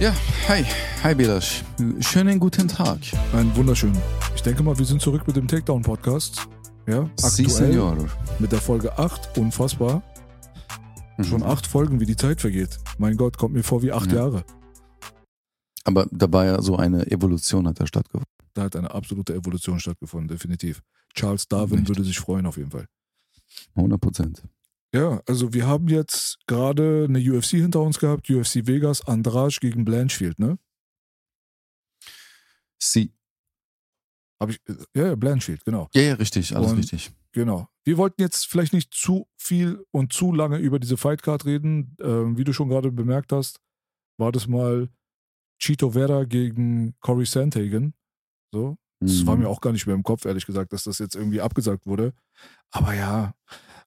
Ja, hi. Hi Belasch. Schönen guten Tag. Einen wunderschönen. Ich denke mal, wir sind zurück mit dem Takedown-Podcast. Ja, Si, aktuell senor. mit der Folge 8. Unfassbar. Mhm. Schon acht Folgen, wie die Zeit vergeht. Mein Gott, kommt mir vor wie acht Ja. Jahre. Aber da war ja so eine Evolution hat da stattgefunden. Da hat eine absolute Evolution stattgefunden, definitiv. Charles Darwin Echt? würde sich freuen, auf jeden Fall. 100 Prozent. Ja, also wir haben jetzt gerade eine UFC hinter uns gehabt, UFC Vegas, Andrade gegen Blanchfield, ne? Si. Hab ich, ja, ja, Blanchfield, genau. Ja, ja, richtig, alles Und- richtig. Genau. Wir wollten jetzt vielleicht nicht zu viel und zu lange über diese Fightcard reden. Ähm, wie du schon gerade bemerkt hast, war das mal Chito Vera gegen Corey Sandhagen. So. Das Mhm. war mir auch gar nicht mehr im Kopf, ehrlich gesagt, dass das jetzt irgendwie abgesagt wurde. Aber ja,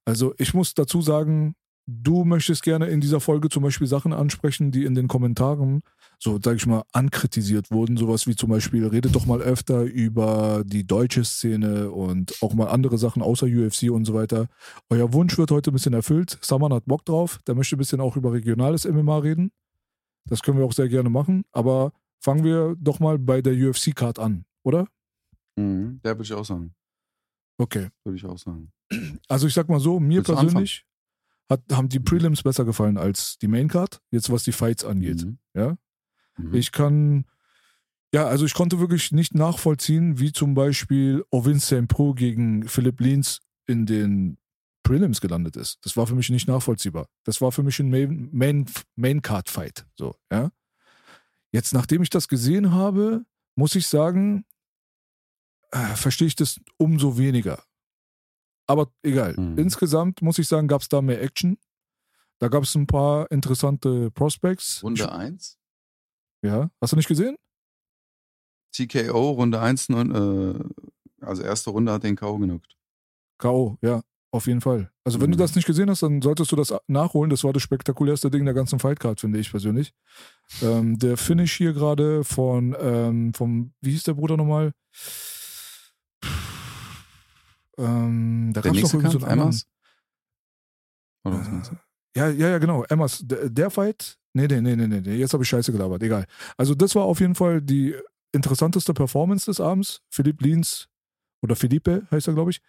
also ich muss dazu sagen, du möchtest gerne in dieser Folge zum Beispiel Sachen ansprechen, die in den Kommentaren, so sag ich mal, ankritisiert wurden. Sowas wie zum Beispiel, redet doch mal öfter über die deutsche Szene und auch mal andere Sachen außer UFC und so weiter. Euer Wunsch wird heute ein bisschen erfüllt. Saman hat Bock drauf. Der möchte ein bisschen auch über regionales MMA reden. Das können wir auch sehr gerne machen. Aber fangen wir doch mal bei der UFC-Card an, oder? Mhm. Ja, würde ich auch sagen. Okay. Würde ich auch sagen. Also ich sag mal so, mir Willst persönlich hat, haben die Prelims besser gefallen als die Maincard, jetzt was die Fights angeht. Mhm. Ja? Mhm. Ich kann, ja, also ich konnte wirklich nicht nachvollziehen, wie zum Beispiel Ovin St. Pro gegen Philipp Lins in den Prelims gelandet ist. Das war für mich nicht nachvollziehbar. Das war für mich ein Main, Main, Main-Card-Fight. So, ja. Jetzt, nachdem ich das gesehen habe, muss ich sagen, verstehe ich das umso weniger. Aber egal. Mhm. Insgesamt muss ich sagen, gab es da mehr Action. Da gab es ein paar interessante Prospects. Runde 1. Ja, hast du nicht gesehen? TKO, Runde 1, äh, also erste Runde hat den K.O. genockt. K.O., ja, auf jeden Fall. Also, wenn du Mhm. das nicht gesehen hast, dann solltest du das nachholen. Das war das spektakulärste Ding der ganzen Fightcard, finde ich persönlich. Ähm, der Finish hier gerade von, ähm, vom, wie hieß der Bruder nochmal? Ähm, da Der gab's nächste irgendwie Kampf, einen Emmas? Oder was meinst du? Ja, ja, ja, genau. Emmas, der, der Fight. Nee, nee, nee, nee, nee. Jetzt habe ich Scheiße gelabert. Egal. Also, das war auf jeden Fall die interessanteste Performance des Abends. Philipp Lins, oder Felipe heißt er, glaube ich.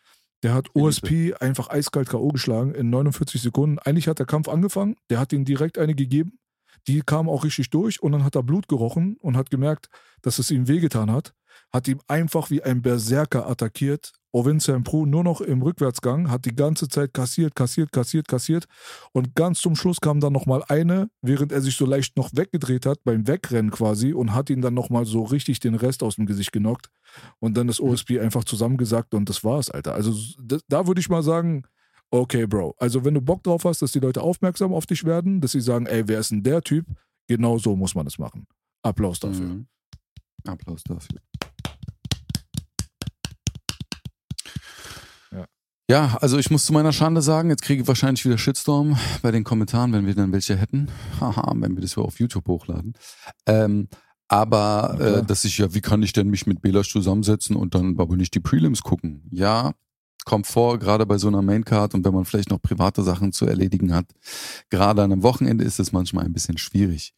Der hat OSP einfach eiskalt K.O. geschlagen in 49 Sekunden. Eigentlich hat der Kampf angefangen. Der hat ihm direkt eine gegeben. Die kam auch richtig durch und dann hat er Blut gerochen und hat gemerkt, dass es ihm wehgetan hat. Hat ihm einfach wie ein Berserker attackiert. Ovin St. Pro nur noch im Rückwärtsgang, hat die ganze Zeit kassiert, kassiert, kassiert, kassiert. Und ganz zum Schluss kam dann nochmal eine, während er sich so leicht noch weggedreht hat, beim Wegrennen quasi, und hat ihn dann nochmal so richtig den Rest aus dem Gesicht genockt. Und dann das OSP einfach zusammengesackt und das war's, Alter. Also da, da würde ich mal sagen, okay, Bro. Also wenn du Bock drauf hast, dass die Leute aufmerksam auf dich werden, dass sie sagen, ey, wer ist denn der Typ? Genau so muss man es machen. Applaus dafür. Mhm. Applaus dafür. Ja. Also ich muss zu meiner Schande sagen, jetzt kriege ich wahrscheinlich wieder Shitstorm bei den Kommentaren, wenn wir dann welche hätten. Haha, wenn wir das auf YouTube hochladen. Ähm, aber klar. äh, dass ich ja, wie kann ich denn mich mit Belasch zusammensetzen und dann aber nicht die Prelims gucken? Ja, kommt vor, gerade bei so einer Maincard und wenn man vielleicht noch private Sachen zu erledigen hat. Gerade an einem Wochenende ist es manchmal ein bisschen schwierig.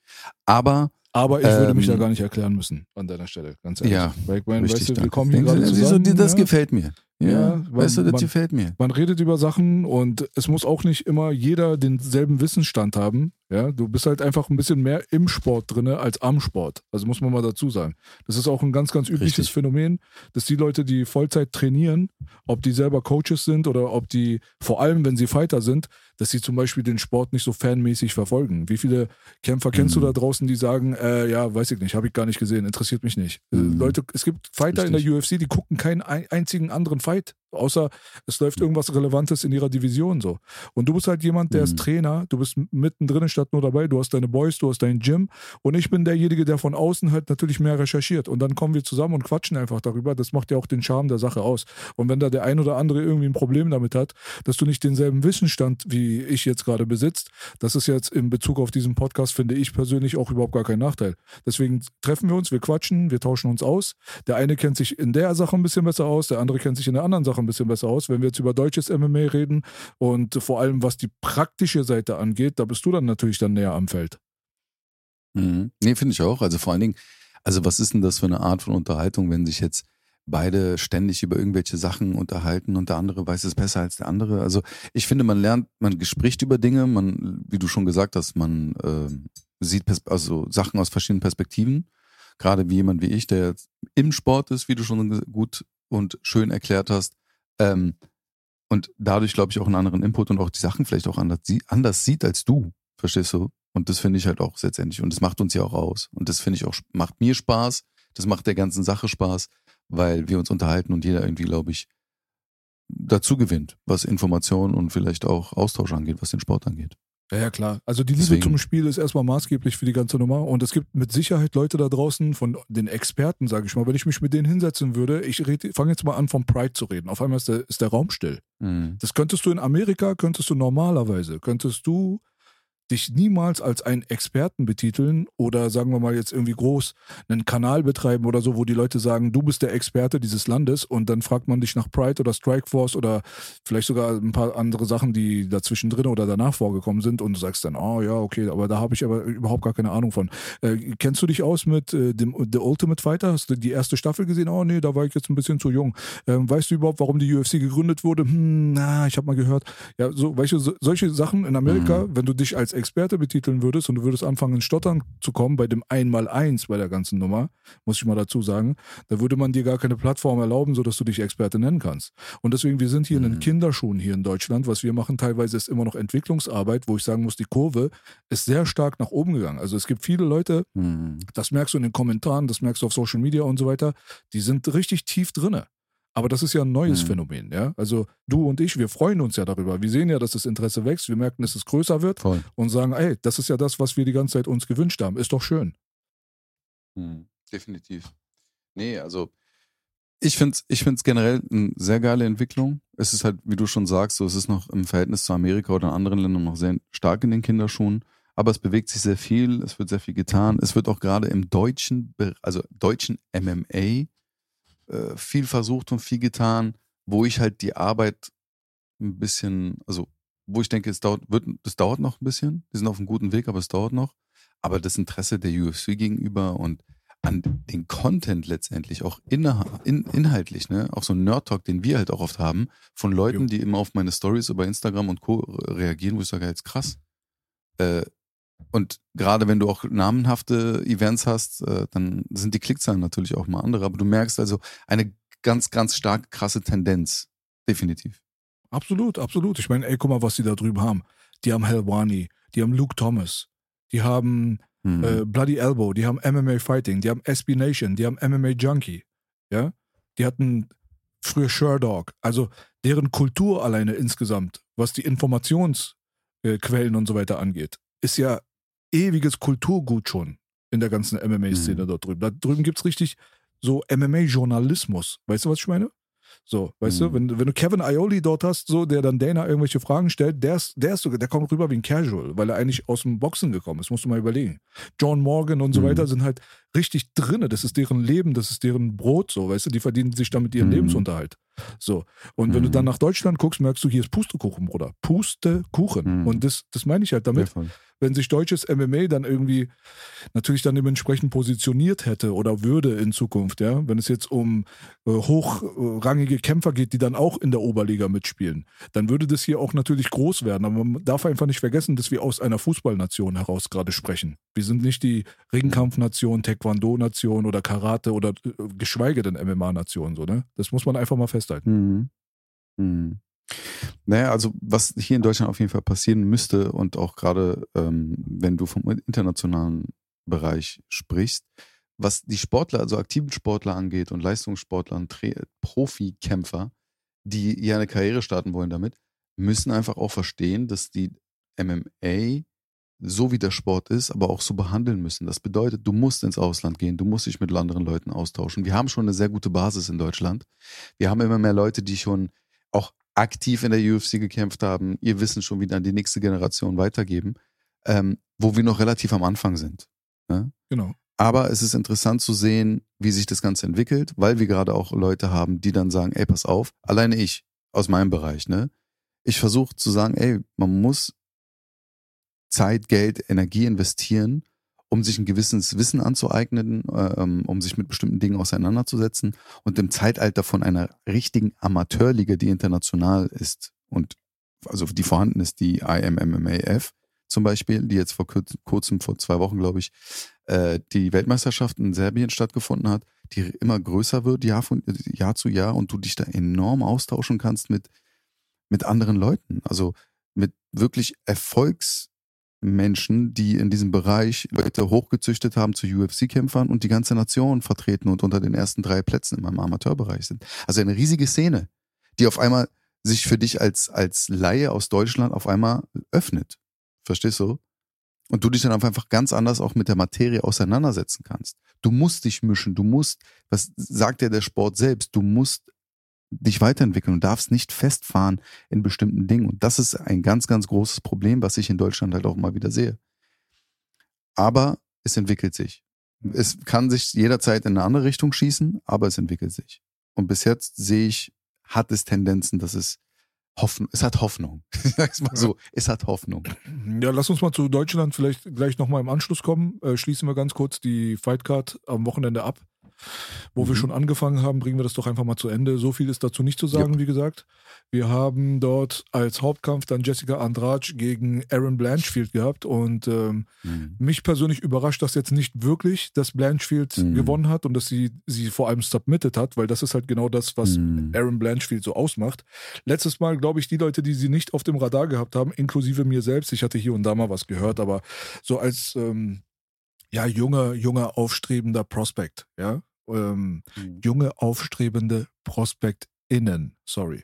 Aber Aber ich würde mich Ähm, da gar nicht erklären müssen an deiner Stelle, ganz ehrlich. Ja, Weil ich meine, richtig, weißt du, wir kommen hier gerade zusammen. das ja? gefällt mir. Ja, Ja, weißt du, man- das gefällt mir. Man redet über Sachen und es muss auch nicht immer jeder denselben Wissensstand haben. Ja, du bist halt einfach ein bisschen mehr im Sport drinne als am Sport. Also muss man mal dazu sagen. Das ist auch ein ganz, ganz übliches Richtig. Phänomen, dass die Leute, die Vollzeit trainieren, ob die selber Coaches sind oder ob die, vor allem wenn sie Fighter sind, dass sie zum Beispiel den Sport nicht so fanmäßig verfolgen. Wie viele Kämpfer kennst du Mhm. da draußen, die sagen, äh, ja, weiß ich nicht, habe ich gar nicht gesehen, interessiert mich nicht. Äh, Mhm. Leute, es gibt Fighter in der Richtig. UFC, die gucken keinen ein- einzigen anderen Fight. Außer es läuft irgendwas Relevantes in ihrer Division so. Und du bist halt jemand, der Mhm. ist Trainer, du bist mittendrin statt nur dabei, du hast deine Boys, du hast dein Gym und ich bin derjenige, der von außen halt natürlich mehr recherchiert. Und dann kommen wir zusammen und quatschen einfach darüber. Das macht ja auch den Charme der Sache aus. Und wenn da der ein oder andere irgendwie ein Problem damit hat, dass du nicht denselben Wissensstand wie ich jetzt gerade besitzt, das ist jetzt in Bezug auf diesen Podcast, finde ich persönlich auch überhaupt gar kein Nachteil. Deswegen treffen wir uns, wir quatschen, wir tauschen uns aus. Der eine kennt sich in der Sache ein bisschen besser aus, der andere kennt sich in der anderen Sache ein bisschen besser aus. Wenn wir jetzt über deutsches MMA reden und vor allem was die praktische Seite angeht, da bist du dann natürlich dann näher am Feld. Mhm. Nee, finde ich auch. Also vor allen Dingen, also was ist denn das für eine Art von Unterhaltung, wenn sich jetzt beide ständig über irgendwelche Sachen unterhalten und der andere weiß es besser als der andere. Also ich finde, man lernt, man spricht über Dinge, man, wie du schon gesagt hast, man äh, sieht also Sachen aus verschiedenen Perspektiven. Gerade wie jemand wie ich, der jetzt im Sport ist, wie du schon gut und schön erklärt hast. Ähm, und dadurch, glaube ich, auch einen anderen Input und auch die Sachen vielleicht auch anders, anders sieht als du. Verstehst du? Und das finde ich halt auch letztendlich. Und das macht uns ja auch aus. Und das finde ich auch, macht mir Spaß. Das macht der ganzen Sache Spaß, weil wir uns unterhalten und jeder irgendwie, glaube ich, dazu gewinnt, was Information und vielleicht auch Austausch angeht, was den Sport angeht. Ja, ja, klar. Also die Liebe Deswegen- zum Spiel ist erstmal maßgeblich für die ganze Nummer. Und es gibt mit Sicherheit Leute da draußen von den Experten, sage ich mal, wenn ich mich mit denen hinsetzen würde, ich fange jetzt mal an, vom Pride zu reden. Auf einmal ist der, ist der Raum still. Mhm. Das könntest du in Amerika, könntest du normalerweise, könntest du dich niemals als einen Experten betiteln oder sagen wir mal jetzt irgendwie groß einen Kanal betreiben oder so, wo die Leute sagen, du bist der Experte dieses Landes und dann fragt man dich nach Pride oder Strikeforce oder vielleicht sogar ein paar andere Sachen, die dazwischen drin oder danach vorgekommen sind und du sagst dann, oh ja, okay, aber da habe ich aber überhaupt gar keine Ahnung von. Äh, kennst du dich aus mit äh, dem The Ultimate Fighter? Hast du die erste Staffel gesehen? Oh nee, da war ich jetzt ein bisschen zu jung. Ähm, weißt du überhaupt, warum die UFC gegründet wurde? Hm, na, ich habe mal gehört. Ja, so, weißt du, so, solche Sachen in Amerika, wenn du dich als Experte betiteln würdest und du würdest anfangen, ins Stottern zu kommen bei dem Einmaleins bei der ganzen Nummer, muss ich mal dazu sagen, da würde man dir gar keine Plattform erlauben, sodass du dich Experte nennen kannst. Und deswegen, wir sind hier in den Mhm. Kinderschuhen hier in Deutschland. Was wir machen teilweise ist immer noch Entwicklungsarbeit, wo ich sagen muss, die Kurve ist sehr stark nach oben gegangen. Also es gibt viele Leute, Mhm. das merkst du in den Kommentaren, das merkst du auf Social Media und so weiter, die sind richtig tief drinne. Aber das ist ja ein neues Mhm. Phänomen, ja. Also du und ich, wir freuen uns ja darüber. Wir sehen ja, dass das Interesse wächst. Wir merken, dass es größer wird Voll. und sagen, ey, das ist ja das, was wir die ganze Zeit uns gewünscht haben. Ist doch schön. Mhm. Definitiv. Nee, also ich finde es ich find's generell eine sehr geile Entwicklung. Es ist halt, wie du schon sagst, so, es ist noch im Verhältnis zu Amerika oder anderen Ländern noch sehr stark in den Kinderschuhen. Aber es bewegt sich sehr viel, es wird sehr viel getan. Es wird auch gerade im deutschen, also deutschen MMA äh, viel versucht und viel getan, wo ich halt die Arbeit ein bisschen, also wo ich denke, es dauert, wird, das dauert noch ein bisschen. Die sind auf einem guten Weg, aber es dauert noch. Aber das Interesse der UFC gegenüber und an den Content letztendlich, auch innerha- in, inhaltlich, ne, auch so ein Nerd-Talk, den wir halt auch oft haben, von Leuten, Jo. die immer auf meine Stories über Instagram und Co. reagieren, wo ich sage, jetzt krass. Äh, und gerade wenn du auch namenhafte Events hast, äh, dann sind die Klickzahlen natürlich auch mal andere. Aber du merkst also eine ganz, ganz stark krasse Tendenz. Definitiv. Absolut, absolut. Ich meine, ey, guck mal, was die da drüben haben. Die haben Helwani, die haben Luke Thomas, die haben Mhm. äh, Bloody Elbow, die haben MMA Fighting, die haben SB Nation, die haben MMA Junkie, ja, die hatten früher Sherdog, also deren Kultur alleine insgesamt, was die Informationsquellen und so weiter angeht, ist ja ewiges Kulturgut schon in der ganzen MMA-Szene Mhm. dort drüben. Da drüben gibt's richtig so MMA-Journalismus. Weißt du, was ich meine? So, weißt Mhm. du, wenn, wenn du Kevin Ioli dort hast, so, der dann Dana irgendwelche Fragen stellt, der ist, der ist sogar, der kommt rüber wie ein Casual, weil er eigentlich aus dem Boxen gekommen ist, musst du mal überlegen. John Morgan und so Mhm. weiter sind halt richtig drinne, das ist deren Leben, das ist deren Brot, so, weißt du, die verdienen sich damit ihren Mhm. Lebensunterhalt. So. Und wenn du Mhm. dann nach Deutschland guckst, merkst du, hier ist Pustekuchen, Bruder. Pustekuchen. Mhm. Und das, das meine ich halt damit voll. Wenn sich deutsches MMA dann irgendwie natürlich dann dementsprechend positioniert hätte oder würde in Zukunft, ja, wenn es jetzt um äh, hochrangige Kämpfer geht, die dann auch in der Oberliga mitspielen, dann würde das hier auch natürlich groß werden. Aber man darf einfach nicht vergessen, dass wir aus einer Fußballnation heraus gerade sprechen. Wir sind nicht die Ringkampfnation, Taekwondo-Nation oder Karate oder äh, geschweige denn MMA-Nation, so, ne? Das muss man einfach mal festhalten. Mhm. Mhm. Naja, also was hier in Deutschland auf jeden Fall passieren müsste und auch gerade, ähm, wenn du vom internationalen Bereich sprichst, was die Sportler, also aktiven Sportler angeht und Leistungssportler und Profikämpfer, die hier eine Karriere starten wollen damit, müssen einfach auch verstehen, dass die MMA so wie der Sport ist, aber auch so behandeln müssen. Das bedeutet, du musst ins Ausland gehen, du musst dich mit anderen Leuten austauschen. Wir haben schon eine sehr gute Basis in Deutschland. Wir haben immer mehr Leute, die schon aktiv in der UFC gekämpft haben, ihr Wissen schon wieder an die nächste Generation weitergeben, ähm, wo wir noch relativ am Anfang sind. Ne? Genau. Aber es ist interessant zu sehen, wie sich das Ganze entwickelt, weil wir gerade auch Leute haben, die dann sagen, ey, pass auf, alleine ich aus meinem Bereich, ne? Ich versuche zu sagen, ey, man muss Zeit, Geld, Energie investieren, um sich ein gewisses Wissen anzueignen, äh, um sich mit bestimmten Dingen auseinanderzusetzen. Und im Zeitalter von einer richtigen Amateurliga, die international ist und also die vorhanden ist, die IMMMAF zum Beispiel, die jetzt vor kurzem, vor zwei Wochen, glaube ich, äh, die Weltmeisterschaft in Serbien stattgefunden hat, die immer größer wird, Jahr, von, Jahr zu Jahr, und du dich da enorm austauschen kannst mit, mit anderen Leuten. Also mit wirklich Erfolgs- Menschen, die in diesem Bereich Leute hochgezüchtet haben zu UFC-Kämpfern und die ganze Nation vertreten und unter den ersten drei Plätzen in meinem Amateurbereich sind. Also eine riesige Szene, die auf einmal sich für dich als, als Laie aus Deutschland auf einmal öffnet. Verstehst du? Und du dich dann einfach ganz anders auch mit der Materie auseinandersetzen kannst. Du musst dich mischen, du musst, was sagt ja der Sport selbst, du musst dich weiterentwickeln und darfst nicht festfahren in bestimmten Dingen. Und das ist ein ganz, ganz großes Problem, was ich in Deutschland halt auch mal wieder sehe. Aber es entwickelt sich. Es kann sich jederzeit in eine andere Richtung schießen, aber es entwickelt sich. Und bis jetzt sehe ich, hat es Tendenzen, dass es Hoffnung, es hat Hoffnung. Sag's mal so, es hat Hoffnung. Ja, lass uns mal zu Deutschland vielleicht gleich nochmal im Anschluss kommen. Äh, schließen wir ganz kurz die Fightcard am Wochenende ab. Wo mhm. wir schon angefangen haben, bringen wir das doch einfach mal zu Ende. So viel ist dazu nicht zu sagen, ja. wie gesagt. Wir haben dort als Hauptkampf dann Jessica Andrade gegen Aaron Blanchfield gehabt und ähm, mhm. mich persönlich überrascht das jetzt nicht wirklich, dass Blanchfield mhm. gewonnen hat und dass sie sie vor allem submitted hat, weil das ist halt genau das, was mhm. Aaron Blanchfield so ausmacht. Letztes Mal, glaube ich, die Leute, die sie nicht auf dem Radar gehabt haben, inklusive mir selbst, ich hatte hier und da mal was gehört, aber so als ähm, ja, junger, junger, aufstrebender Prospect, ja. Ähm, mhm. Junge, aufstrebende ProspektInnen, sorry.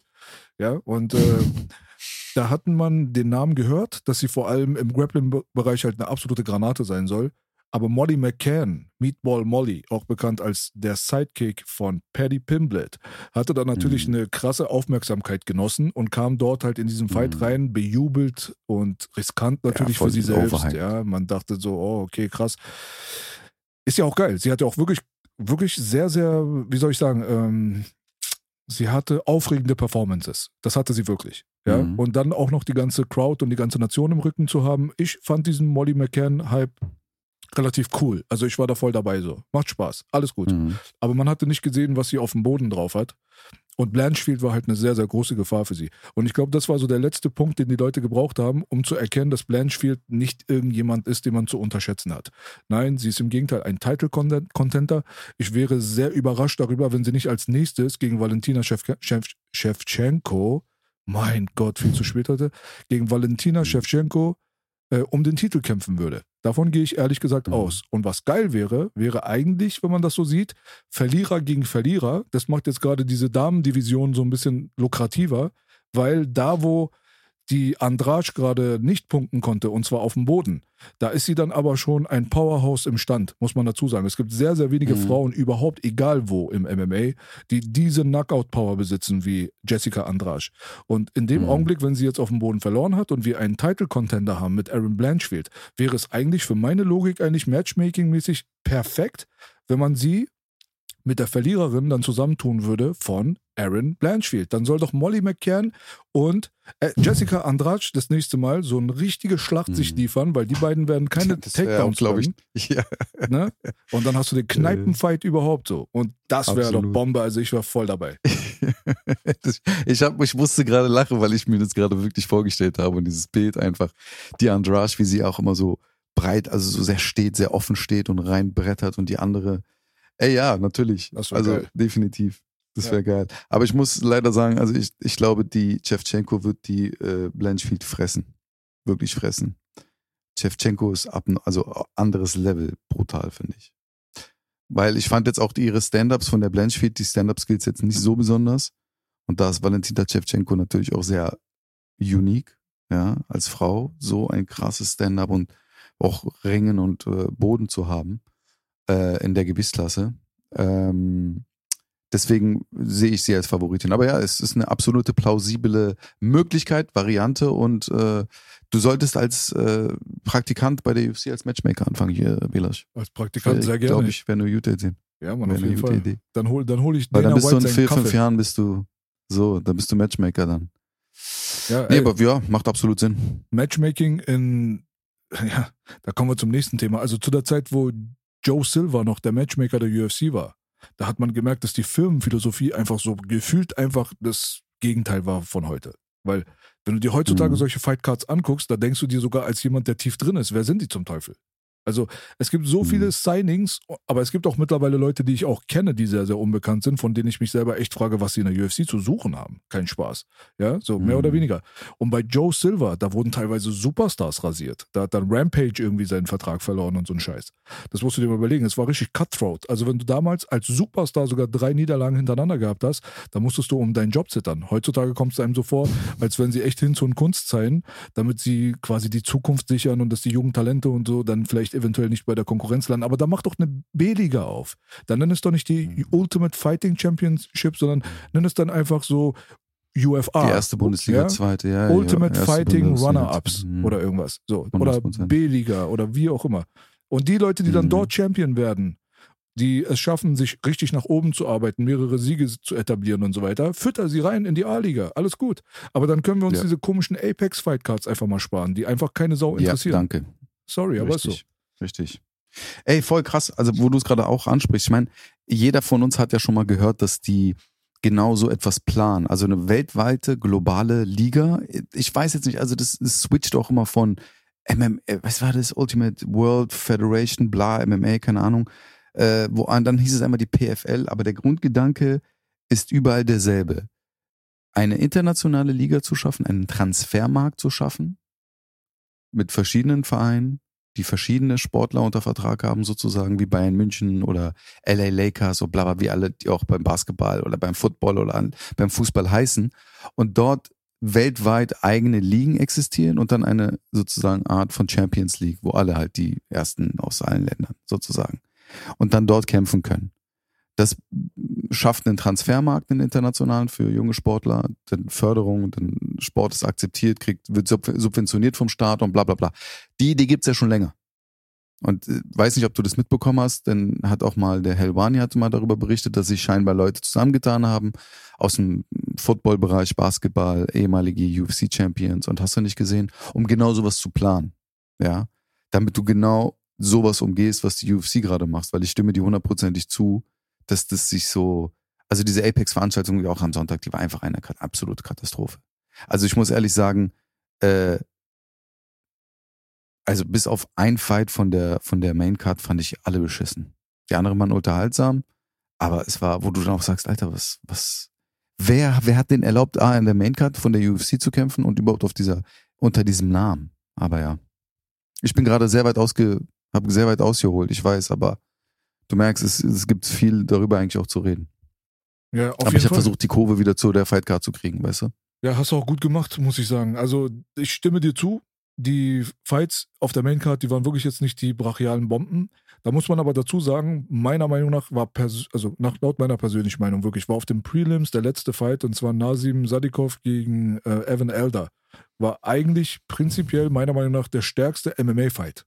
Ja, und äh, da hatten man den Namen gehört, dass sie vor allem im Grappling-Bereich halt eine absolute Granate sein soll. Aber Molly McCann, Meatball Molly, auch bekannt als der Sidekick von Paddy Pimblett, hatte dann natürlich mhm. eine krasse Aufmerksamkeit genossen und kam dort halt in diesen Fight mhm. rein, bejubelt und riskant natürlich ja, für sie selbst. Overhyped. Ja, man dachte so, oh, okay, krass. Ist ja auch geil. Sie hatte auch wirklich, wirklich sehr, sehr, wie soll ich sagen, ähm, sie hatte aufregende Performances. Das hatte sie wirklich. Ja, mhm. und dann auch noch die ganze Crowd und die ganze Nation im Rücken zu haben. Ich fand diesen Molly McCann-Hype relativ cool. Also ich war da voll dabei so. Macht Spaß, alles gut. Mhm. Aber man hatte nicht gesehen, was sie auf dem Boden drauf hat. Und Blanchfield war halt eine sehr, sehr große Gefahr für sie. Und ich glaube, das war so der letzte Punkt, den die Leute gebraucht haben, um zu erkennen, dass Blanchfield nicht irgendjemand ist, den man zu unterschätzen hat. Nein, sie ist im Gegenteil ein Title-Contenter. Ich wäre sehr überrascht darüber, wenn sie nicht als nächstes gegen Valentina Shevchenko, mein Gott, viel zu spät heute, gegen Valentina mhm. Shevchenko äh, um den Titel kämpfen würde. Davon gehe ich ehrlich gesagt mhm. aus. Und was geil wäre, wäre eigentlich, wenn man das so sieht, Verlierer gegen Verlierer. Das macht jetzt gerade diese Damendivision so ein bisschen lukrativer, weil da, wo die Andrasch gerade nicht punkten konnte, und zwar auf dem Boden. Da ist sie dann aber schon ein Powerhouse im Stand, muss man dazu sagen. Es gibt sehr, sehr wenige mhm. Frauen, überhaupt egal wo im MMA, die diese Knockout-Power besitzen wie Jessica Andrasch. Und in dem mhm. Augenblick, wenn sie jetzt auf dem Boden verloren hat und wir einen Title-Contender haben mit Aaron Blanchfield, wäre es eigentlich für meine Logik eigentlich Matchmaking-mäßig perfekt, wenn man sie mit der Verliererin dann zusammentun würde von Aaron Blanchfield. Dann soll doch Molly McCann und äh, Jessica Andrade das nächste Mal so eine richtige Schlacht mhm. sich liefern, weil die beiden werden keine das Takedowns glaube ich. Ja. Ne? Und dann hast du den Kneipenfight überhaupt so. Und das wäre doch Bombe. Also ich war voll dabei. ich, hab, ich musste gerade lachen, weil ich mir das gerade wirklich vorgestellt habe und dieses Bild einfach, die Andrade, wie sie auch immer so breit, also so sehr steht, sehr offen steht und reinbrettert und die andere Ey, ja, natürlich. also geil. definitiv. Das wäre ja. geil. Aber ich muss leider sagen, also ich, ich glaube, die Chevchenko wird die äh, Blanchfield fressen. Wirklich fressen. Chevchenko ist ab, also anderes Level, brutal, finde ich. Weil ich fand jetzt auch ihre Stand-Ups von der Blanchfield, die Stand-Up-Skills jetzt nicht so besonders. Und da ist Valentina Shevchenko natürlich auch sehr unique, ja, als Frau so ein krasses Stand-up und auch Ringen und äh, Boden zu haben äh, in der Gewichtsklasse. Ähm, deswegen sehe ich sie als Favoritin. Aber ja, es ist eine absolute plausible Möglichkeit, Variante und äh, du solltest als äh, Praktikant bei der UFC als Matchmaker anfangen hier, Belasch. Als Praktikant sehr gerne. Glaube ich, wäre eine gute Idee. Ja, man, auf jeden Fall. Idee. Dann hol, dann hol ich Weil dann Dana bist du White in seinen vier, Kaffee. fünf Jahren bist du so, dann bist du Matchmaker dann. Ja, Nee, ey, aber ja, macht absolut Sinn. Matchmaking in, ja, da kommen wir zum nächsten Thema. Also zu der Zeit, wo Joe Silver noch der Matchmaker der UFC war, da hat man gemerkt, dass die Firmenphilosophie einfach so gefühlt einfach das Gegenteil war von heute. Weil, wenn du dir heutzutage Mhm. solche Fightcards anguckst, da denkst du dir sogar als jemand, der tief drin ist, wer sind die zum Teufel? Also es gibt so Mhm. viele Signings, aber es gibt auch mittlerweile Leute, die ich auch kenne, die sehr, sehr unbekannt sind, von denen ich mich selber echt frage, was sie in der UFC zu suchen haben. Kein Spaß. Ja, so mehr Mhm. oder weniger. Und bei Joe Silver, da wurden teilweise Superstars rasiert. Da hat dann Rampage irgendwie seinen Vertrag verloren und so ein Scheiß. Das musst du dir mal überlegen. Es war richtig cutthroat. Also wenn du damals als Superstar sogar drei Niederlagen hintereinander gehabt hast, dann musstest du um deinen Job zittern. Heutzutage kommt es einem so vor, als wenn sie echt hin zu Kunst zeigen, damit sie quasi die Zukunft sichern und dass die jungen Talente und so dann vielleicht eventuell nicht bei der Konkurrenz landen. Aber da mach doch eine B-Liga auf. Dann nenn es doch nicht die Mhm. Ultimate Fighting Championship, sondern nenn es dann einfach so UFA. Die erste Bundesliga, Ja? zweite, ja. Ultimate ja, Fighting Runner-Ups mhm. oder irgendwas. So. Oder 100%. B-Liga oder wie auch immer. Und die Leute, die dann Mhm. dort Champion werden, die es schaffen, sich richtig nach oben zu arbeiten, mehrere Siege zu etablieren und so weiter, fütter sie rein in die A-Liga. Alles gut. Aber dann können wir uns Ja. diese komischen Apex-Fight-Cards einfach mal sparen, die einfach keine Sau Ja, interessieren. danke. Sorry, aber ist so. Richtig. Ey, voll krass. Also, wo du es gerade auch ansprichst, ich meine, jeder von uns hat ja schon mal gehört, dass die genau so etwas planen. Also eine weltweite, globale Liga. Ich weiß jetzt nicht, also das, das switcht auch immer von MMA, was war das? Ultimate World Federation, bla, MMA, keine Ahnung. Äh, wo, dann hieß es einmal die PFL, aber der Grundgedanke ist überall derselbe. Eine internationale Liga zu schaffen, einen Transfermarkt zu schaffen, mit verschiedenen Vereinen, die verschiedene Sportler unter Vertrag haben, sozusagen wie Bayern München oder LA Lakers oder bla bla, wie alle, die auch beim Basketball oder beim Football oder an, beim Fußball heißen. Und dort weltweit eigene Ligen existieren und dann eine sozusagen Art von Champions League, wo alle halt die ersten aus allen Ländern sozusagen und dann dort kämpfen können. Das schafft einen Transfermarkt, einen internationalen für junge Sportler, dann Förderung, dann Sport ist akzeptiert, kriegt, wird sub- subventioniert vom Staat und bla bla bla. Die Idee gibt's ja schon länger. Und äh, weiß nicht, ob du das mitbekommen hast, denn hat auch mal der Helwani hatte mal darüber berichtet, dass sich scheinbar Leute zusammengetan haben aus dem Footballbereich, Basketball, ehemalige UFC-Champions und hast du nicht gesehen, um genau sowas zu planen. Ja, damit du genau sowas umgehst, was die UFC gerade macht, weil ich stimme dir hundertprozentig zu, dass das sich so, also diese Apex-Veranstaltung, die auch am Sonntag, die war einfach eine absolute Katastrophe. Also ich muss ehrlich sagen, äh, also bis auf ein Fight von der, von der Maincard fand ich alle beschissen. Die anderen waren unterhaltsam, aber es war, wo du dann auch sagst, Alter, was, was, wer, wer hat den erlaubt, A, in der Maincard von der UFC zu kämpfen und überhaupt auf dieser, unter diesem Namen? Aber ja. Ich bin gerade sehr weit ausge, habe sehr weit ausgeholt, ich weiß, aber du merkst, es, es gibt viel darüber eigentlich auch zu reden. Ja, auf aber jeden ich habe versucht, die Kurve wieder zu der Fightcard zu kriegen, weißt du? Ja, hast du auch gut gemacht, muss ich sagen. Also, ich stimme dir zu. Die Fights auf der Maincard, die waren wirklich jetzt nicht die brachialen Bomben. Da muss man aber dazu sagen, meiner Meinung nach war, also nach, laut meiner persönlichen Meinung wirklich, war auf dem Prelims der letzte Fight und zwar Nasim Sadikov gegen äh, Evan Elder. War eigentlich prinzipiell meiner Meinung nach der stärkste MMA-Fight.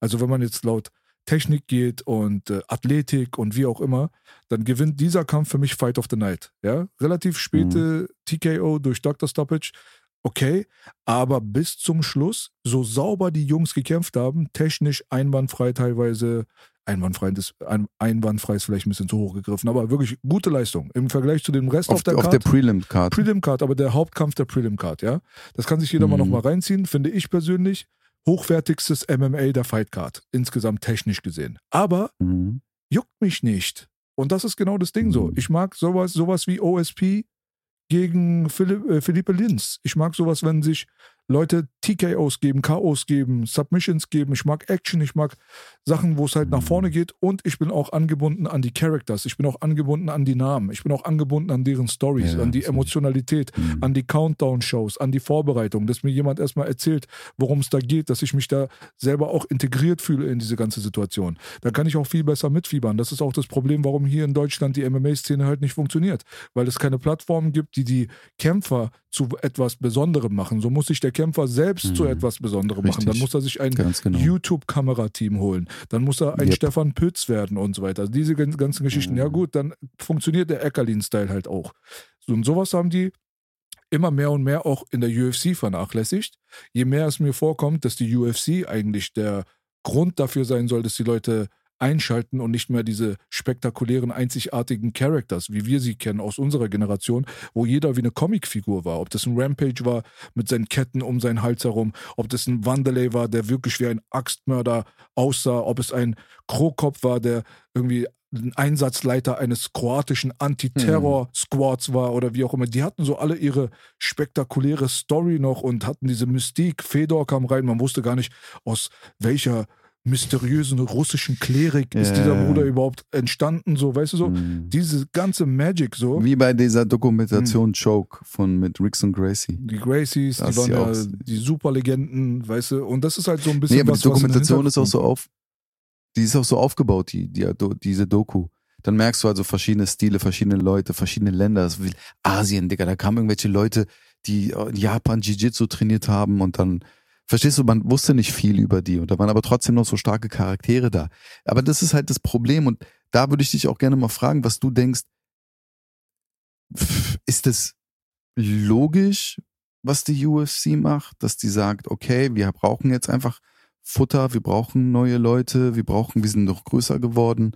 Also wenn man jetzt laut Technik geht und äh, Athletik und wie auch immer, dann gewinnt dieser Kampf für mich Fight of the Night. Ja, relativ späte TKO durch Dr. Stoppage. Okay, aber bis zum Schluss, so sauber die Jungs gekämpft haben, technisch einwandfrei teilweise, einwandfrei ist, ein, einwandfrei ist vielleicht ein bisschen zu hoch gegriffen, aber wirklich gute Leistung im Vergleich zu dem Rest auf, Auf, der auf Card. der Prelim-Card. Prelim Card, aber der Hauptkampf der Prelim Card, ja. Das kann sich jeder mal Mhm. nochmal reinziehen, finde ich persönlich. Hochwertigstes MMA der Fight Card, insgesamt technisch gesehen. Aber Mhm. juckt mich nicht. Und das ist genau das Ding so. Mhm. Ich mag sowas, sowas wie OSP gegen Philipp, äh, Philippe Linz. Ich mag sowas, wenn sich Leute TKOs geben, KOs geben, Submissions geben. Ich mag Action, ich mag Sachen, wo es halt nach vorne geht. Und ich bin auch angebunden an die Characters. Ich bin auch angebunden an die Namen. Ich bin auch angebunden an deren Stories, Ja, an die. Emotionalität, Mhm. an die Countdown-Shows, an die Vorbereitung, dass mir jemand erstmal erzählt, worum es da geht, dass ich mich da selber auch integriert fühle in diese ganze Situation. Da kann ich auch viel besser mitfiebern. Das ist auch das Problem, warum hier in Deutschland die MMA-Szene halt nicht funktioniert, weil es keine Plattformen gibt, die die Kämpfer zu etwas Besonderem machen. So muss sich der Kämpfer selbst Mhm. zu etwas Besonderem machen. Dann Richtig. muss er sich ein genau. YouTube-Kamerateam holen. Dann muss er ein Yep. Stefan Pütz werden und so weiter. Also diese gan- ganzen Geschichten. Ja Mhm. gut, dann funktioniert der Eckerlin-Style halt auch. So, und sowas haben die immer mehr und mehr auch in der UFC vernachlässigt. Je mehr es mir vorkommt, dass die UFC eigentlich der Grund dafür sein soll, dass die Leute einschalten und nicht mehr diese spektakulären, einzigartigen Characters, wie wir sie kennen aus unserer Generation, wo jeder wie eine Comicfigur war. Ob das ein Rampage war mit seinen Ketten um seinen Hals herum, ob das ein Wanderlei war, der wirklich wie ein Axtmörder aussah, ob es ein Krokop war, der irgendwie ein Einsatzleiter eines kroatischen Anti-Terror-Squads war oder wie auch immer. Die hatten so alle ihre spektakuläre Story noch und hatten diese Mystik. Fedor kam rein, man wusste gar nicht, aus welcher mysteriösen russischen Klerik ist Ja, dieser. Bruder überhaupt entstanden, so, weißt du so? Mhm. Diese ganze Magic so. Wie bei dieser Dokumentation Choke von mit Rix und Gracie. Die Gracies, Das die ist waren ja die Superlegenden, weißt du? Und das ist halt so ein bisschen Nee, aber was, die Dokumentation ist auch so auf, die ist auch so aufgebaut, die, die, diese Doku. Dann merkst du also verschiedene Stile, verschiedene Leute, verschiedene Länder. Will- Asien, Digga, da kamen irgendwelche Leute, die in Japan Jiu-Jitsu trainiert haben und dann, verstehst du, man wusste nicht viel über die und da waren aber trotzdem noch so starke Charaktere da. Aber das ist halt das Problem und da würde ich dich auch gerne mal fragen, was du denkst, ist es logisch, was die UFC macht, dass die sagt, okay, wir brauchen jetzt einfach Futter, wir brauchen neue Leute, wir brauchen, wir sind noch größer geworden.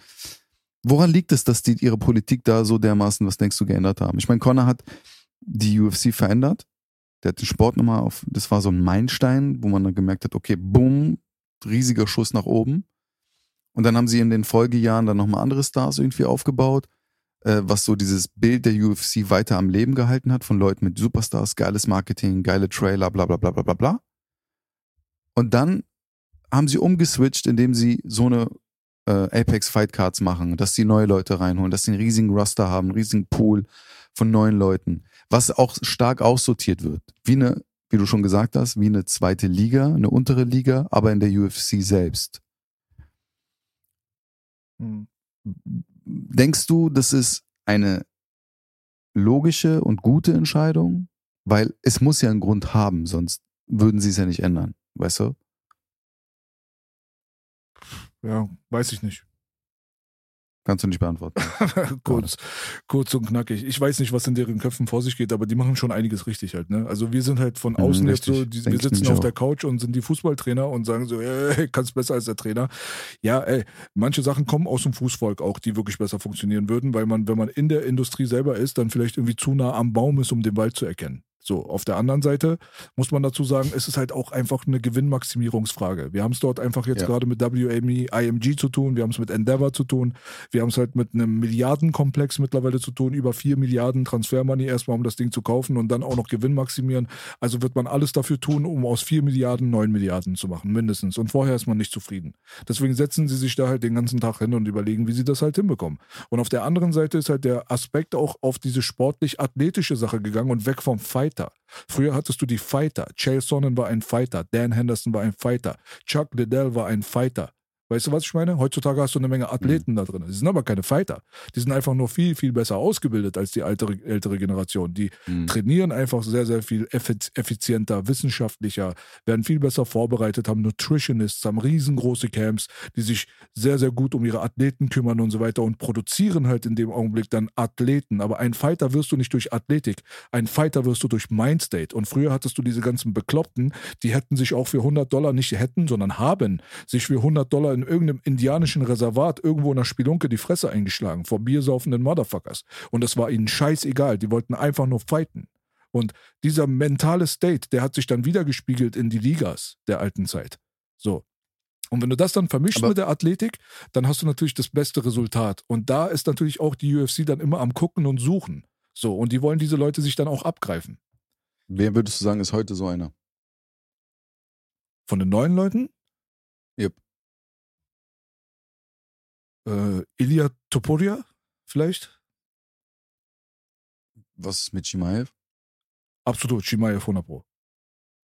Woran liegt es, dass die ihre Politik da so dermaßen, was denkst du, geändert haben? Ich meine, Connor hat die UFC verändert. Der hat den Sport nochmal auf, das war so ein Meilenstein, wo man dann gemerkt hat, okay, boom, riesiger Schuss nach oben. Und dann haben sie in den Folgejahren dann nochmal andere Stars irgendwie aufgebaut, äh, was so dieses Bild der UFC weiter am Leben gehalten hat, von Leuten mit Superstars, geiles Marketing, geile Trailer, bla bla bla bla bla bla. Und dann haben sie umgeswitcht, indem sie so eine äh, Apex Fight Cards machen, dass die neue Leute reinholen, dass sie einen riesigen Roster haben, einen riesigen Pool von neuen Leuten, was auch stark aussortiert wird. Wie eine, wie du schon gesagt hast, wie eine zweite Liga, eine untere Liga, aber in der UFC selbst. Hm. Denkst du, das ist eine logische und gute Entscheidung? Weil es muss ja einen Grund haben, sonst würden sie es ja nicht ändern, weißt du? Ja, weiß ich nicht. Kannst du nicht beantworten. kurz, kurz und knackig. Ich weiß nicht, was in deren Köpfen vor sich geht, aber die machen schon einiges richtig halt. Ne? Also wir sind halt von Mhm, außen jetzt richtig. so, die, wir sitzen auf auch. der Couch und sind die Fußballtrainer und sagen so, ey, kannst besser als der Trainer. Ja, ey, manche Sachen kommen aus dem Fußvolk auch, die wirklich besser funktionieren würden, weil man, wenn man in der Industrie selber ist, dann vielleicht irgendwie zu nah am Baum ist, um den Wald zu erkennen. So, auf der anderen Seite muss man dazu sagen, es ist halt auch einfach eine Gewinnmaximierungsfrage. Wir haben es dort einfach jetzt Ja. gerade mit WME, IMG zu tun, wir haben es mit Endeavor zu tun, wir haben es halt mit einem Milliardenkomplex mittlerweile zu tun, über 4 Milliarden Transfermoney erstmal, um das Ding zu kaufen und dann auch noch Gewinn maximieren. Also wird man alles dafür tun, um aus 4 Milliarden 9 Milliarden zu machen, mindestens. Und vorher ist man nicht zufrieden. Deswegen setzen sie sich da halt den ganzen Tag hin und überlegen, wie sie das halt hinbekommen. Und auf der anderen Seite ist halt der Aspekt auch auf diese sportlich-athletische Sache gegangen und weg vom Fighter. Früher hattest du die Fighter. Chael Sonnen war ein Fighter. Dan Henderson war ein Fighter. Chuck Liddell war ein Fighter. Weißt du, was ich meine? Heutzutage hast du eine Menge Athleten da drin. Die sind aber keine Fighter. Die sind einfach nur viel, viel besser ausgebildet als die ältere, ältere Generation. Die Mhm. trainieren einfach sehr, sehr viel effiz- effizienter, wissenschaftlicher, werden viel besser vorbereitet, haben Nutritionists, haben riesengroße Camps, die sich sehr, sehr gut um ihre Athleten kümmern und so weiter und produzieren halt in dem Augenblick dann Athleten. Aber ein Fighter wirst du nicht durch Athletik, ein Fighter wirst du durch Mindstate. Und früher hattest du diese ganzen Bekloppten, die hätten sich auch für 100 Dollar, nicht hätten, sondern haben sich für 100 Dollar in irgendeinem indianischen Reservat irgendwo in der Spelunke die Fresse eingeschlagen vor biersaufenden Motherfuckers. Und das war ihnen scheißegal. Die wollten einfach nur fighten. Und dieser mentale State, der hat sich dann wiedergespiegelt in die Ligas der alten Zeit. So. Und wenn du das dann vermischst Aber- mit der Athletik, dann hast du natürlich das beste Resultat. Und da ist natürlich auch die UFC dann immer am Gucken und Suchen. So, und die wollen diese Leute sich dann auch abgreifen. Wer würdest du sagen, ist heute so einer? Von den neuen Leuten? Yep. Äh, Ilya Topuria vielleicht? Was ist mit Chimaev? Absolut, Chimaev 100 Pro.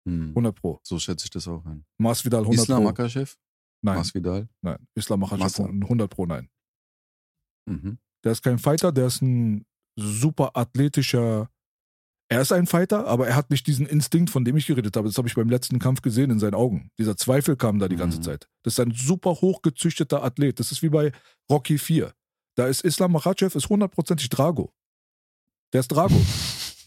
Hm. 100 Pro. So schätze ich das auch ein. Masvidal 100 Islam Pro. Makachev? Nein, Masvidal? nein. Islam Makhachev Massa. 100 Pro, nein. Mhm. Der ist kein Fighter, der ist ein super athletischer. Er ist ein Fighter, aber er hat nicht diesen Instinkt, von dem ich geredet habe. Das habe ich beim letzten Kampf gesehen in seinen Augen. Dieser Zweifel kam da die ganze Mhm. Zeit. Das ist ein super hochgezüchteter Athlet. Das ist wie bei Rocky 4. Da ist Islam Makhachev ist hundertprozentig Drago. Der ist Drago.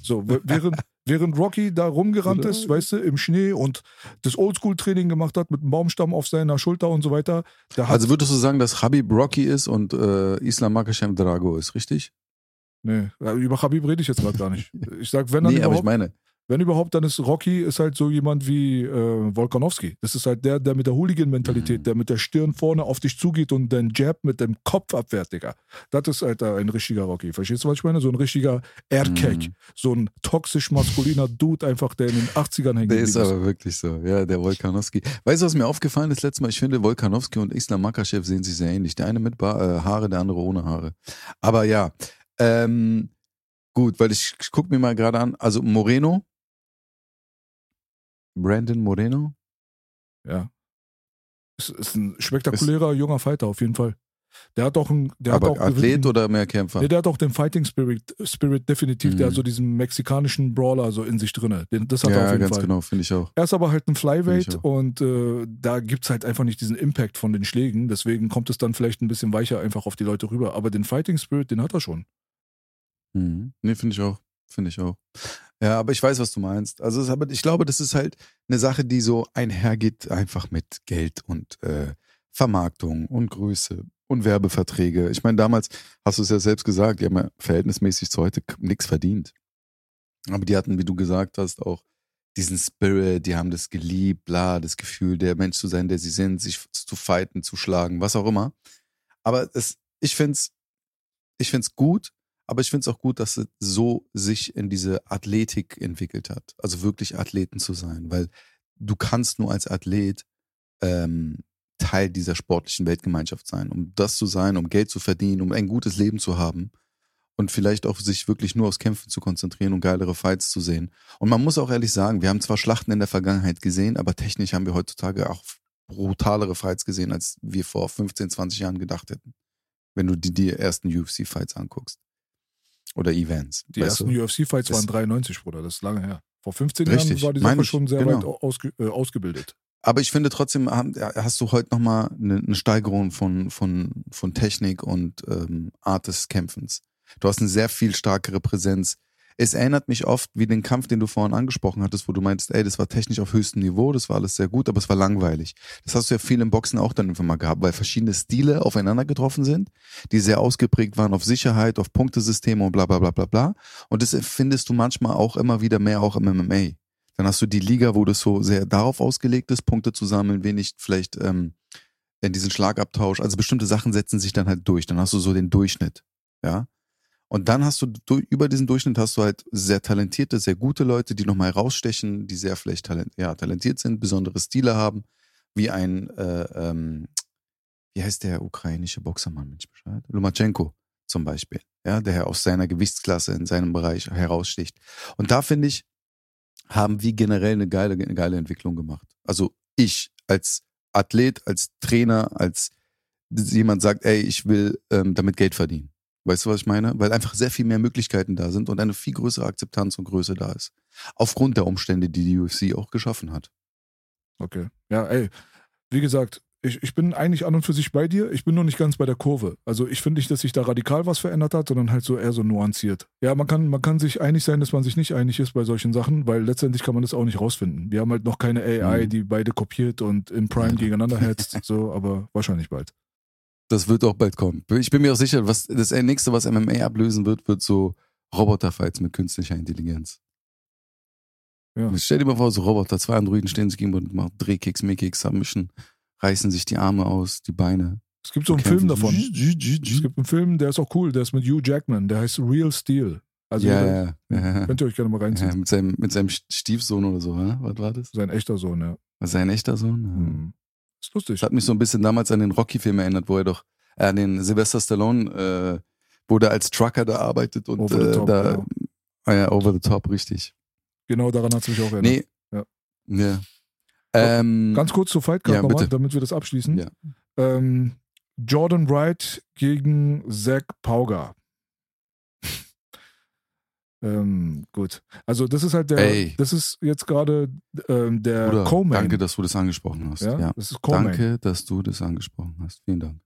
So, während, während Rocky da rumgerannt ist, weißt du, im Schnee und das Oldschool-Training gemacht hat mit einem Baumstamm auf seiner Schulter und so weiter. Also würdest du sagen, dass Habib Rocky ist und äh, Islam Makachev Drago ist, richtig? Nee, über Habib rede ich jetzt gerade gar nicht. Ich sag, wenn dann nee, aber überhaupt, ich meine, Wenn überhaupt, dann ist Rocky ist halt so jemand wie äh, Volkanowski. Das ist halt der, der mit der Hooligan-Mentalität, Mhm. der mit der Stirn vorne auf dich zugeht und den Jab mit dem Kopf abwehrt, Digga. Das ist halt ein richtiger Rocky. Verstehst du, was ich meine? So ein richtiger Aircake. Mhm. So ein toxisch maskuliner Dude einfach, der in den 80ern hängt. Der ist aber wirklich so, ja, der Volkanowski. Weißt du, was mir aufgefallen ist letztes Mal? Ich finde, Volkanowski und Islam Makachev sehen sich sehr ähnlich. Der eine mit ba äh, Haare, der andere ohne Haare. Aber ja, ähm, gut, weil ich, ich gucke mir mal gerade an, also Moreno, Brandon Moreno, Ja. Ist, ist ein spektakulärer junger Fighter auf jeden Fall. Der hat auch einen, der aber hat auch Athlet gewissen- oder mehr Kämpfer? Nee, der hat auch den Fighting Spirit, Spirit definitiv. Der Mhm. hat so diesen mexikanischen Brawler so in sich drin. Den, das hat er auf ja, jeden ganz Fall. genau, finde ich auch. Er ist aber halt ein Flyweight und äh, da gibt es halt einfach nicht diesen Impact von den Schlägen. Deswegen kommt es dann vielleicht ein bisschen weicher einfach auf die Leute rüber. Aber den Fighting Spirit, den hat er schon. Mhm. Nee, finde ich auch. Finde ich auch. Ja, aber ich weiß, was du meinst. Also, es, aber ich glaube, das ist halt eine Sache, die so einhergeht einfach mit Geld und äh, Vermarktung und Größe und Werbeverträge. Ich meine, damals hast du es ja selbst gesagt, die haben ja verhältnismäßig zu heute nichts verdient. Aber die hatten, wie du gesagt hast, auch diesen Spirit, die haben das geliebt, bla, das Gefühl, der Mensch zu sein, der sie sind, sich zu fighten, zu schlagen, was auch immer. Aber es, ich finde es ich find's gut, aber ich finde es auch gut, dass es so sich in diese Athletik entwickelt hat. Also wirklich Athleten zu sein, weil du kannst nur als Athlet ähm, Teil dieser sportlichen Weltgemeinschaft sein. Um das zu sein, um Geld zu verdienen, um ein gutes Leben zu haben und vielleicht auch sich wirklich nur aufs Kämpfen zu konzentrieren und geilere Fights zu sehen. Und man muss auch ehrlich sagen, wir haben zwar Schlachten in der Vergangenheit gesehen, aber technisch haben wir heutzutage auch brutalere Fights gesehen, als wir vor 15, 20 Jahren gedacht hätten. Wenn du die, die ersten UFC-Fights anguckst. Oder Events. Die ersten? UFC-Fights waren 93, Bruder. Das ist lange her. Vor 15 Richtig, Jahren war die Sache ich, schon sehr genau. weit ausge, äh, ausgebildet. Aber ich finde trotzdem, hast du heute nochmal eine, eine Steigerung von, von, von Technik und ähm, Art des Kämpfens. Du hast eine sehr viel stärkere Präsenz. Es erinnert mich oft wie den Kampf, den du vorhin angesprochen hattest, wo du meinst, ey, das war technisch auf höchstem Niveau, das war alles sehr gut, aber es war langweilig. Das hast du ja viel im Boxen auch dann mal gehabt, weil verschiedene Stile aufeinander getroffen sind, die sehr ausgeprägt waren auf Sicherheit, auf Punktesysteme und bla bla bla bla bla. Und das findest du manchmal auch immer wieder mehr auch im MMA. Dann hast du die Liga, wo das so sehr darauf ausgelegt ist, Punkte zu sammeln, wenig vielleicht ähm, in diesen Schlagabtausch. Also bestimmte Sachen setzen sich dann halt durch. Dann hast du so den Durchschnitt, ja. Und dann hast du du- über diesen Durchschnitt hast du halt sehr talentierte, sehr gute Leute, die nochmal rausstechen, die sehr vielleicht talent, ja, talentiert sind, besondere Stile haben, wie ein, äh, ähm, wie heißt der ukrainische Boxermann, Mensch Bescheid? Lomachenko zum Beispiel, ja, der aus seiner Gewichtsklasse in seinem Bereich heraussticht. Und da finde ich, haben wir generell eine geile, eine geile Entwicklung gemacht. Also ich als Athlet, als Trainer, als jemand sagt, ey, ich will ähm, damit Geld verdienen. Weißt du, was ich meine? Weil einfach sehr viel mehr Möglichkeiten da sind und eine viel größere Akzeptanz und Größe da ist. Aufgrund der Umstände, die die UFC auch geschaffen hat. Okay. Ja, ey, wie gesagt, ich, ich bin eigentlich an und für sich bei dir. Ich bin nur nicht ganz bei der Kurve. Also ich finde nicht, dass sich da radikal was verändert hat, sondern halt so eher so nuanciert. Ja, man kann, man kann sich einig sein, dass man sich nicht einig ist bei solchen Sachen, weil letztendlich kann man das auch nicht rausfinden. Wir haben halt noch keine AI, Mhm. die beide kopiert und im Prime Ja. gegeneinander hetzt, so, aber wahrscheinlich bald. Das wird auch bald kommen. Ich bin mir auch sicher, was das nächste, was MMA ablösen wird, wird so Roboterfights mit künstlicher Intelligenz. Ja. Stell dir mal vor, so Roboter, zwei Androiden stehen sich gegenüber und machen Drehkicks, Mickicks, Submission, reißen sich die Arme aus, die Beine. Es gibt so einen Film davon. Es gibt einen Film, der ist auch cool, der ist mit Hugh Jackman, der heißt Real Steel. Also ja, ja, ja, könnt ihr euch gerne mal ja, reinziehen. mit seinem, mit seinem Stiefsohn oder so, ne? Was war das? Sein echter Sohn, ja. Sein echter Sohn? Ja. Ist lustig. Das hat mich so ein bisschen damals an den Rocky-Film erinnert, wo er doch, äh, an den Sylvester Stallone, äh, wo der als Trucker da arbeitet und Over the äh, top, da, ja. ah ja, over the top, richtig. Genau daran hat es mich auch erinnert. Nee. Ja. Ja. Ähm, Ganz kurz zur Fight Card Ja, nochmal, damit wir das abschließen. Ja. Ähm, Jordan Wright gegen Zach Pauga. Ähm, gut. Also das ist halt der, Ey. das ist jetzt gerade ähm, der Bruder, danke, dass du das angesprochen hast. ja? Ja. Das ist Co-Main. Danke, dass du das angesprochen hast. Vielen Dank.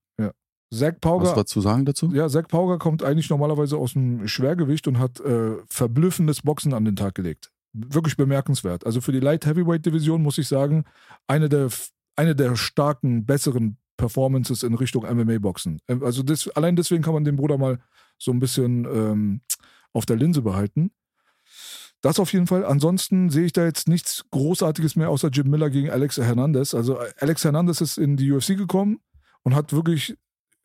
Zach Was Pauga, war zu sagen dazu? ja, Zach Pauga kommt eigentlich normalerweise aus dem Schwergewicht und hat äh, verblüffendes Boxen an den Tag gelegt. Wirklich bemerkenswert. Also für die Light Heavyweight Division muss ich sagen, eine der, eine der starken, besseren Performances in Richtung MMA-Boxen. Ähm, Also das, allein deswegen kann man den Bruder mal so ein bisschen ähm, auf der Linse behalten. Das auf jeden Fall. Ansonsten sehe ich da jetzt nichts Großartiges mehr außer Jim Miller gegen Alex Hernandez. Also äh, Alex Hernandez ist in die UFC gekommen und hat wirklich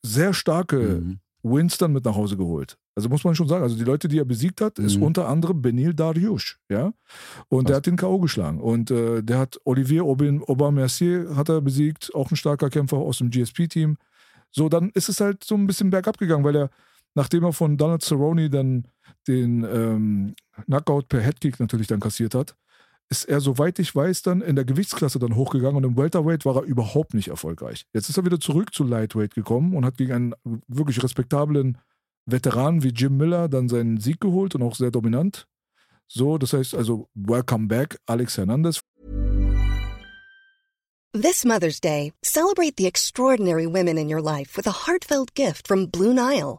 sehr starke Mhm. Wins dann mit nach Hause geholt. Also muss man schon sagen, also die Leute, die er besiegt hat, ist Mhm. unter anderem Benil Dariush, ja. Und der Krass. hat den K.O. geschlagen. Und äh, der hat Olivier Aubin- Aubin-Mercier hat er besiegt, auch ein starker Kämpfer aus dem GSP-Team. So, dann ist es halt so ein bisschen bergab gegangen, weil er, nachdem er von Donald Cerrone dann den ähm, Knockout per Headkick natürlich dann kassiert hat, ist er, soweit ich weiß, dann in der Gewichtsklasse dann hochgegangen und im Welterweight war er überhaupt nicht erfolgreich. Jetzt ist er wieder zurück zu Lightweight gekommen und hat gegen einen wirklich respektablen Veteran wie Jim Miller dann seinen Sieg geholt und auch sehr dominant. So, das heißt also, welcome back, Alex Hernandez. This Mother's Day, celebrate the extraordinary women in your life with a heartfelt gift from Blue Nile.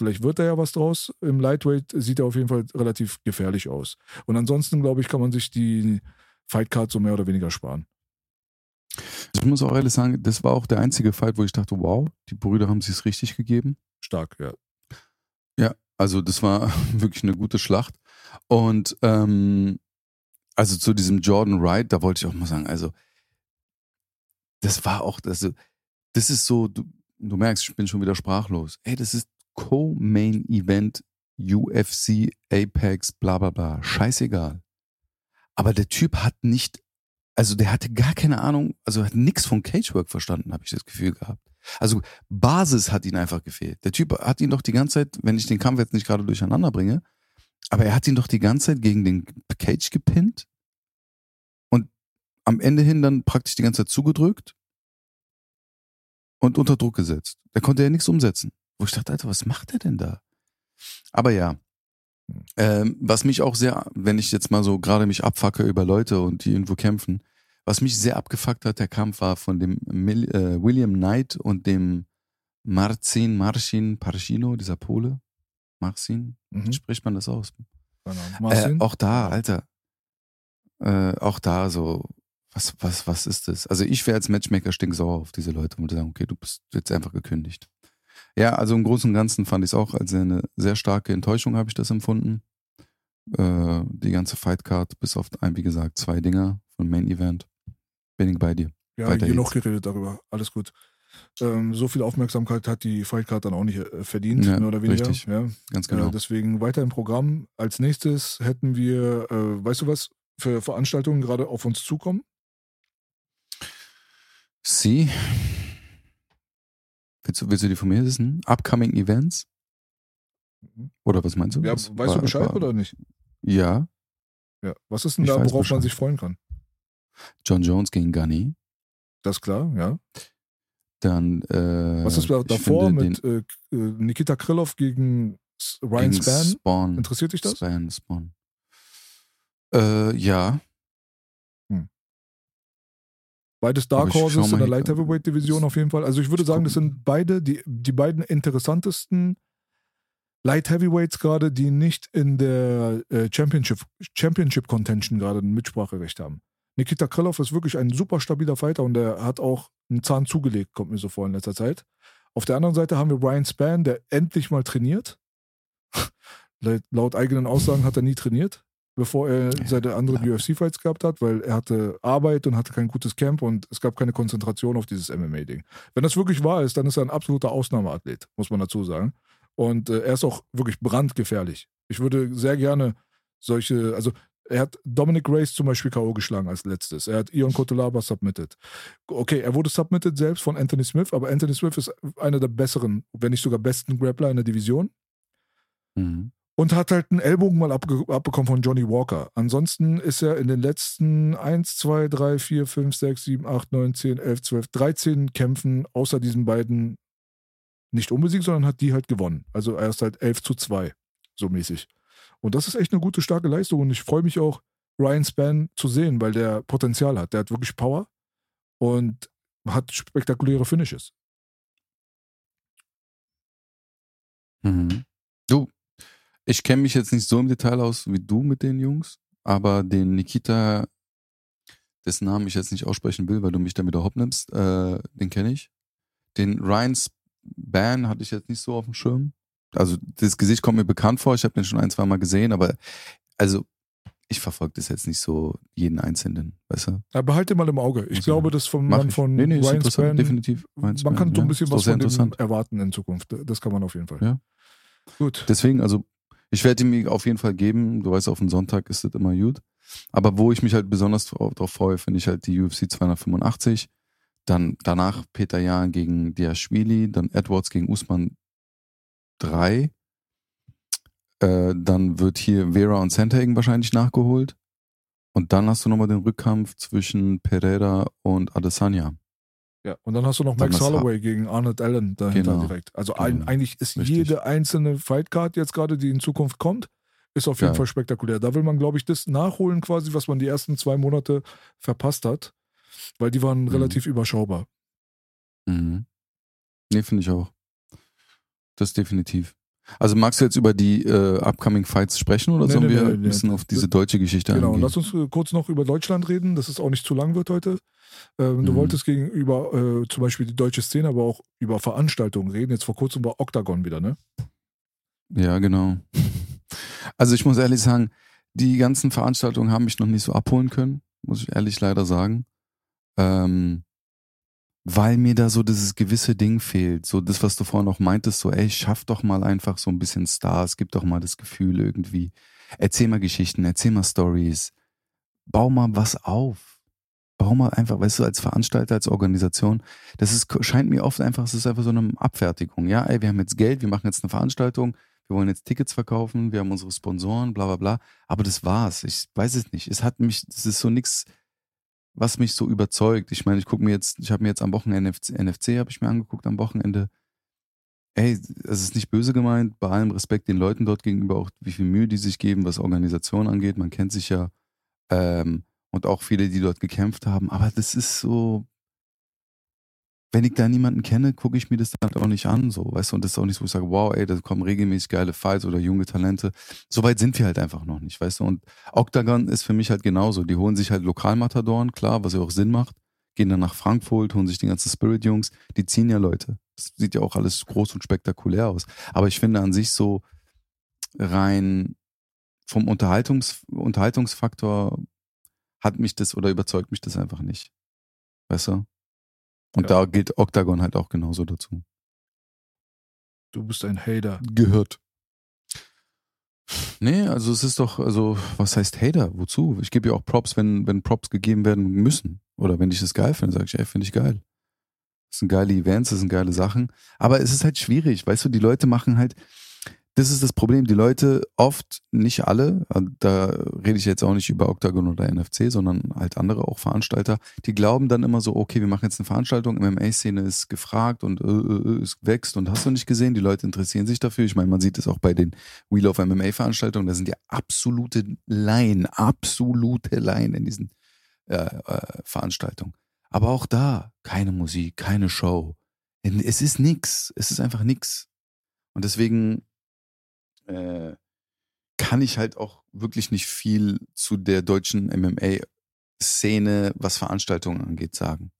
Vielleicht wird da ja was draus. Im Lightweight sieht er auf jeden Fall relativ gefährlich aus. Und ansonsten, glaube ich, kann man sich die Fightcard so mehr oder weniger sparen. Ich muss auch ehrlich sagen, das war auch der einzige Fight, wo ich dachte, wow, die Brüder haben sich richtig gegeben. Stark, ja. Ja, also das war wirklich eine gute Schlacht. Und ähm, also zu diesem Jordan Wright, da wollte ich auch mal sagen, also das war auch, also das ist so, du, du merkst, ich bin schon wieder sprachlos. Ey, das ist Co-Main Event UFC Apex, bla bla bla, scheißegal. Aber der Typ hat nicht, also der hatte gar keine Ahnung, also hat nichts von Cagework verstanden, habe ich das Gefühl gehabt. Also Basis hat ihn einfach gefehlt. Der Typ hat ihn doch die ganze Zeit, wenn ich den Kampf jetzt nicht gerade durcheinander bringe, aber er hat ihn doch die ganze Zeit gegen den Cage gepinnt und am Ende hin dann praktisch die ganze Zeit zugedrückt und unter Druck gesetzt. Da konnte er nichts umsetzen. Wo ich dachte, Alter, was macht er denn da? Aber ja, ähm, was mich auch sehr, wenn ich jetzt mal so gerade mich abfacke über Leute und die irgendwo kämpfen, was mich sehr abgefuckt hat, der Kampf war von dem Mil äh, William Knight und dem Marcin Marcin Parschino, dieser Pole. Marcin, Mhm. spricht man das aus? Ahnung. Äh, auch da, Alter. Äh, auch da so, was, was, was ist das? Also ich wäre als Matchmaker stinksauer auf diese Leute und würde sagen, okay, du bist jetzt einfach gekündigt. Ja, also im Großen und Ganzen fand ich es auch als eine sehr starke Enttäuschung, habe ich das empfunden. Äh, die ganze Fightcard, bis auf ein, wie gesagt, zwei Dinger vom Main Event. Bin ich bei dir. ja, weiter genug geht's. geredet darüber. Alles gut. Ähm, so viel Aufmerksamkeit hat die Fightcard dann auch nicht äh, verdient, Ja, mehr oder weniger. richtig. Ja. Ganz genau. Äh, deswegen weiter im Programm. Als nächstes hätten wir, äh, weißt du was, für Veranstaltungen gerade auf uns zukommen? Sie. Willst du, willst du die von mir wissen? Upcoming Events? Oder was meinst du? Ja, Was weißt war- du Bescheid war- oder nicht? Ja. Ja. Was ist denn Ich da, worauf man Bescheid. sich freuen kann? John Jones gegen Gunny. Das ist klar, ja. Dann. Äh, Was ist da davor mit äh, äh, Nikita Krylov gegen den, Ryan gegen Span? Spawn. Interessiert dich das? Span, Spawn. Äh, ja. Beides Dark Horses in der Light. Heavyweight Division auf jeden Fall. Also ich würde sagen, das sind beide die, die beiden interessantesten Light Heavyweights gerade, die nicht in der äh, Championship, Championship Contention gerade ein Mitspracherecht haben. Nikita Krylov ist wirklich ein super stabiler Fighter und er hat auch einen Zahn zugelegt, kommt mir so vor in letzter Zeit. Auf der anderen Seite haben wir Ryan Span, der endlich mal trainiert. Laut eigenen Aussagen hat er nie trainiert, bevor er seine anderen ja. UFC-Fights gehabt hat, weil er hatte Arbeit und hatte kein gutes Camp und es gab keine Konzentration auf dieses MMA-Ding. Wenn das wirklich wahr ist, dann ist er ein absoluter Ausnahmeathlet, muss man dazu sagen. Und äh, er ist auch wirklich brandgefährlich. Ich würde sehr gerne solche, also er hat Dominic Grace zum Beispiel K.O. geschlagen als letztes. Er hat Ion Kotolaba submitted. Okay, er wurde submitted selbst von Anthony Smith, aber Anthony Smith ist einer der besseren, wenn nicht sogar besten Grappler in der Division. Mhm. Und hat halt einen Ellbogen mal abge abbekommen von Johnny Walker. Ansonsten ist er in den letzten 1, 2, 3, 4, 5, 6, 7, 8, 9, 10, 11, 12, 13 Kämpfen außer diesen beiden nicht unbesiegt, sondern hat die halt gewonnen. Also er ist halt 11 zu 2, so mäßig. Und das ist echt eine gute, starke Leistung. Und ich freue mich auch, Ryan Span zu sehen, weil der Potenzial hat. Der hat wirklich Power und hat spektakuläre Finishes. Mhm. Ich kenne mich jetzt nicht so im Detail aus wie du mit den Jungs, aber den Nikita, dessen Namen ich jetzt nicht aussprechen will, weil du mich damit überhaupt nimmst, äh, den kenne ich. Den Ryan Span hatte ich jetzt nicht so auf dem Schirm also das Gesicht kommt mir bekannt vor, ich habe den schon ein, zwei Mal gesehen, aber also ich verfolge das jetzt nicht so jeden Einzelnen, weißt du? Ja, behalte mal im Auge. Ich also, glaube, das vom Mann von nee, nee, Ryan Span, definitiv. man kann so ein bisschen was von dem erwarten in Zukunft. Das kann man auf jeden Fall. Ja. Gut. Deswegen, also ich werde ihm auf jeden Fall geben. Du weißt, auf den Sonntag ist das immer gut. Aber wo ich mich halt besonders darauf freue, finde ich halt die UFC 285. Dann danach Peter Jahn gegen Diashvili, dann Edwards gegen Usman 3. Äh, dann wird hier Vera und Sandhagen wahrscheinlich nachgeholt. Und dann hast du nochmal den Rückkampf zwischen Pereira und Adesanya. Ja, und dann hast du noch Max Holloway ha gegen Arnold Allen dahinter genau. direkt. Also genau. ein, eigentlich ist Richtig. jede einzelne Fightcard jetzt gerade, die in Zukunft kommt, ist auf jeden ja. Fall spektakulär. Da will man, glaube ich, das nachholen quasi, was man die ersten zwei Monate verpasst hat, weil die waren mhm. relativ überschaubar. Mhm. Nee, finde ich auch. Das definitiv. Also magst du jetzt über die äh, upcoming Fights sprechen oder nee, sollen nee, wir nee, ein bisschen auf diese deutsche Geschichte genau, eingehen? Genau, lass uns äh, kurz noch über Deutschland reden, dass es auch nicht zu lang wird heute. Ähm, du mhm. wolltest gegenüber äh, zum Beispiel die deutsche Szene, aber auch über Veranstaltungen reden. Jetzt vor kurzem war Octagon wieder, ne? Ja, genau. Also ich muss ehrlich sagen, die ganzen Veranstaltungen haben mich noch nicht so abholen können, muss ich ehrlich leider sagen. Ähm, weil mir da so dieses gewisse Ding fehlt. So das, was du vorhin auch meintest, so, ey, schaff doch mal einfach so ein bisschen Stars, gib doch mal das Gefühl irgendwie. Erzähl mal Geschichten, erzähl mal Stories. Bau mal was auf. Bau mal einfach, weißt du, als Veranstalter, als Organisation, das ist, scheint mir oft einfach, es ist einfach so eine Abfertigung. Ja, ey, wir haben jetzt Geld, wir machen jetzt eine Veranstaltung, wir wollen jetzt Tickets verkaufen, wir haben unsere Sponsoren, bla bla bla. Aber das war's. Ich weiß es nicht. Es hat mich, es ist so nichts was mich so überzeugt. Ich meine, ich gucke mir jetzt, ich habe mir jetzt am Wochenende NFC, NFC habe ich mir angeguckt am Wochenende. Ey, es ist nicht böse gemeint, bei allem Respekt den Leuten dort gegenüber, auch wie viel Mühe die sich geben, was Organisation angeht. Man kennt sich ja. Ähm, und auch viele, die dort gekämpft haben. Aber das ist so, wenn ich da niemanden kenne, gucke ich mir das dann auch nicht an, so, weißt du, und das ist auch nicht so, wo ich sage, wow, ey, da kommen regelmäßig geile Fights oder junge Talente. So weit sind wir halt einfach noch nicht, weißt du, und Octagon ist für mich halt genauso. Die holen sich halt Lokalmatadoren, klar, was ja auch Sinn macht, gehen dann nach Frankfurt, holen sich die ganzen Spirit-Jungs, die ziehen ja Leute. Das sieht ja auch alles groß und spektakulär aus. Aber ich finde an sich so rein vom Unterhaltungs Unterhaltungsfaktor hat mich das oder überzeugt mich das einfach nicht. Weißt du? Und ja. da gilt Octagon halt auch genauso dazu. Du bist ein Hater. Gehört. Nee, also es ist doch, also was heißt Hater? Wozu? Ich gebe ja auch Props, wenn, wenn Props gegeben werden müssen. Oder wenn ich das geil finde, sage ich, ey, finde ich geil. Das sind geile Events, das sind geile Sachen. Aber es ist halt schwierig, weißt du, die Leute machen halt, das ist das Problem. Die Leute oft, nicht alle, da rede ich jetzt auch nicht über Octagon oder NFC, sondern halt andere auch Veranstalter, die glauben dann immer so, okay, wir machen jetzt eine Veranstaltung, MMA-Szene ist gefragt und äh, äh, äh, es wächst und hast du nicht gesehen, die Leute interessieren sich dafür. Ich meine, man sieht es auch bei den Wheel of MMA-Veranstaltungen, da sind ja absolute Laien, absolute Laien in diesen äh, äh, Veranstaltungen. Aber auch da, keine Musik, keine Show. Es ist nix. Es ist einfach nix. Und deswegen äh, kann ich halt auch wirklich nicht viel zu der deutschen MMA-Szene, was Veranstaltungen angeht, sagen.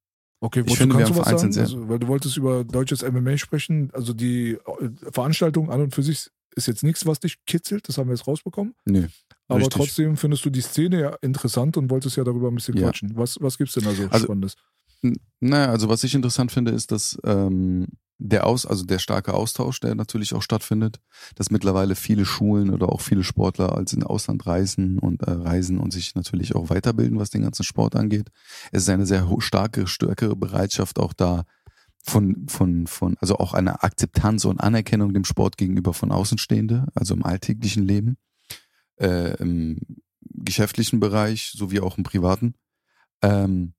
Okay, Ich finde, wir haben was sagen? vereinzelt Also, weil du wolltest über deutsches MMA sprechen. Also die äh, Veranstaltung an und für sich ist jetzt nichts, was dich kitzelt, das haben wir jetzt rausbekommen. Nö. Aber Richtig. trotzdem findest du die Szene ja interessant und wolltest ja darüber ein bisschen Ja. quatschen. Was, was gibt's denn da so Also- Spannendes? Naja, also was ich interessant finde, ist, dass ähm, der Aus, also der starke Austausch, der natürlich auch stattfindet, dass mittlerweile viele Schulen oder auch viele Sportler als in Ausland reisen und äh, reisen und sich natürlich auch weiterbilden, was den ganzen Sport angeht. Es ist eine sehr starke, stärkere Bereitschaft auch da von, von, von, also auch eine Akzeptanz und Anerkennung dem Sport gegenüber von Außenstehende, also im alltäglichen Leben, äh, im geschäftlichen Bereich sowie auch im privaten. Ähm,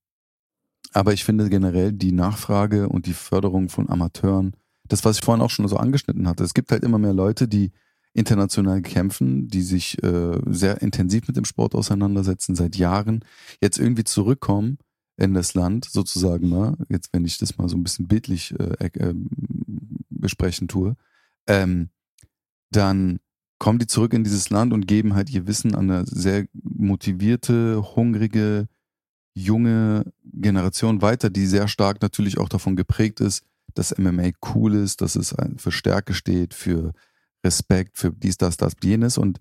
aber ich finde generell die Nachfrage und die Förderung von Amateuren, das, was ich vorhin auch schon so angeschnitten hatte, es gibt halt immer mehr Leute, die international kämpfen, die sich äh, sehr intensiv mit dem Sport auseinandersetzen, seit Jahren, jetzt irgendwie zurückkommen in das Land, sozusagen mal, jetzt wenn ich das mal so ein bisschen bildlich äh, äh, besprechen tue, ähm, dann kommen die zurück in dieses Land und geben halt ihr Wissen an eine sehr motivierte, hungrige, junge Generation weiter, die sehr stark natürlich auch davon geprägt ist, dass MMA cool ist, dass es für Stärke steht, für Respekt, für dies, das, das, jenes und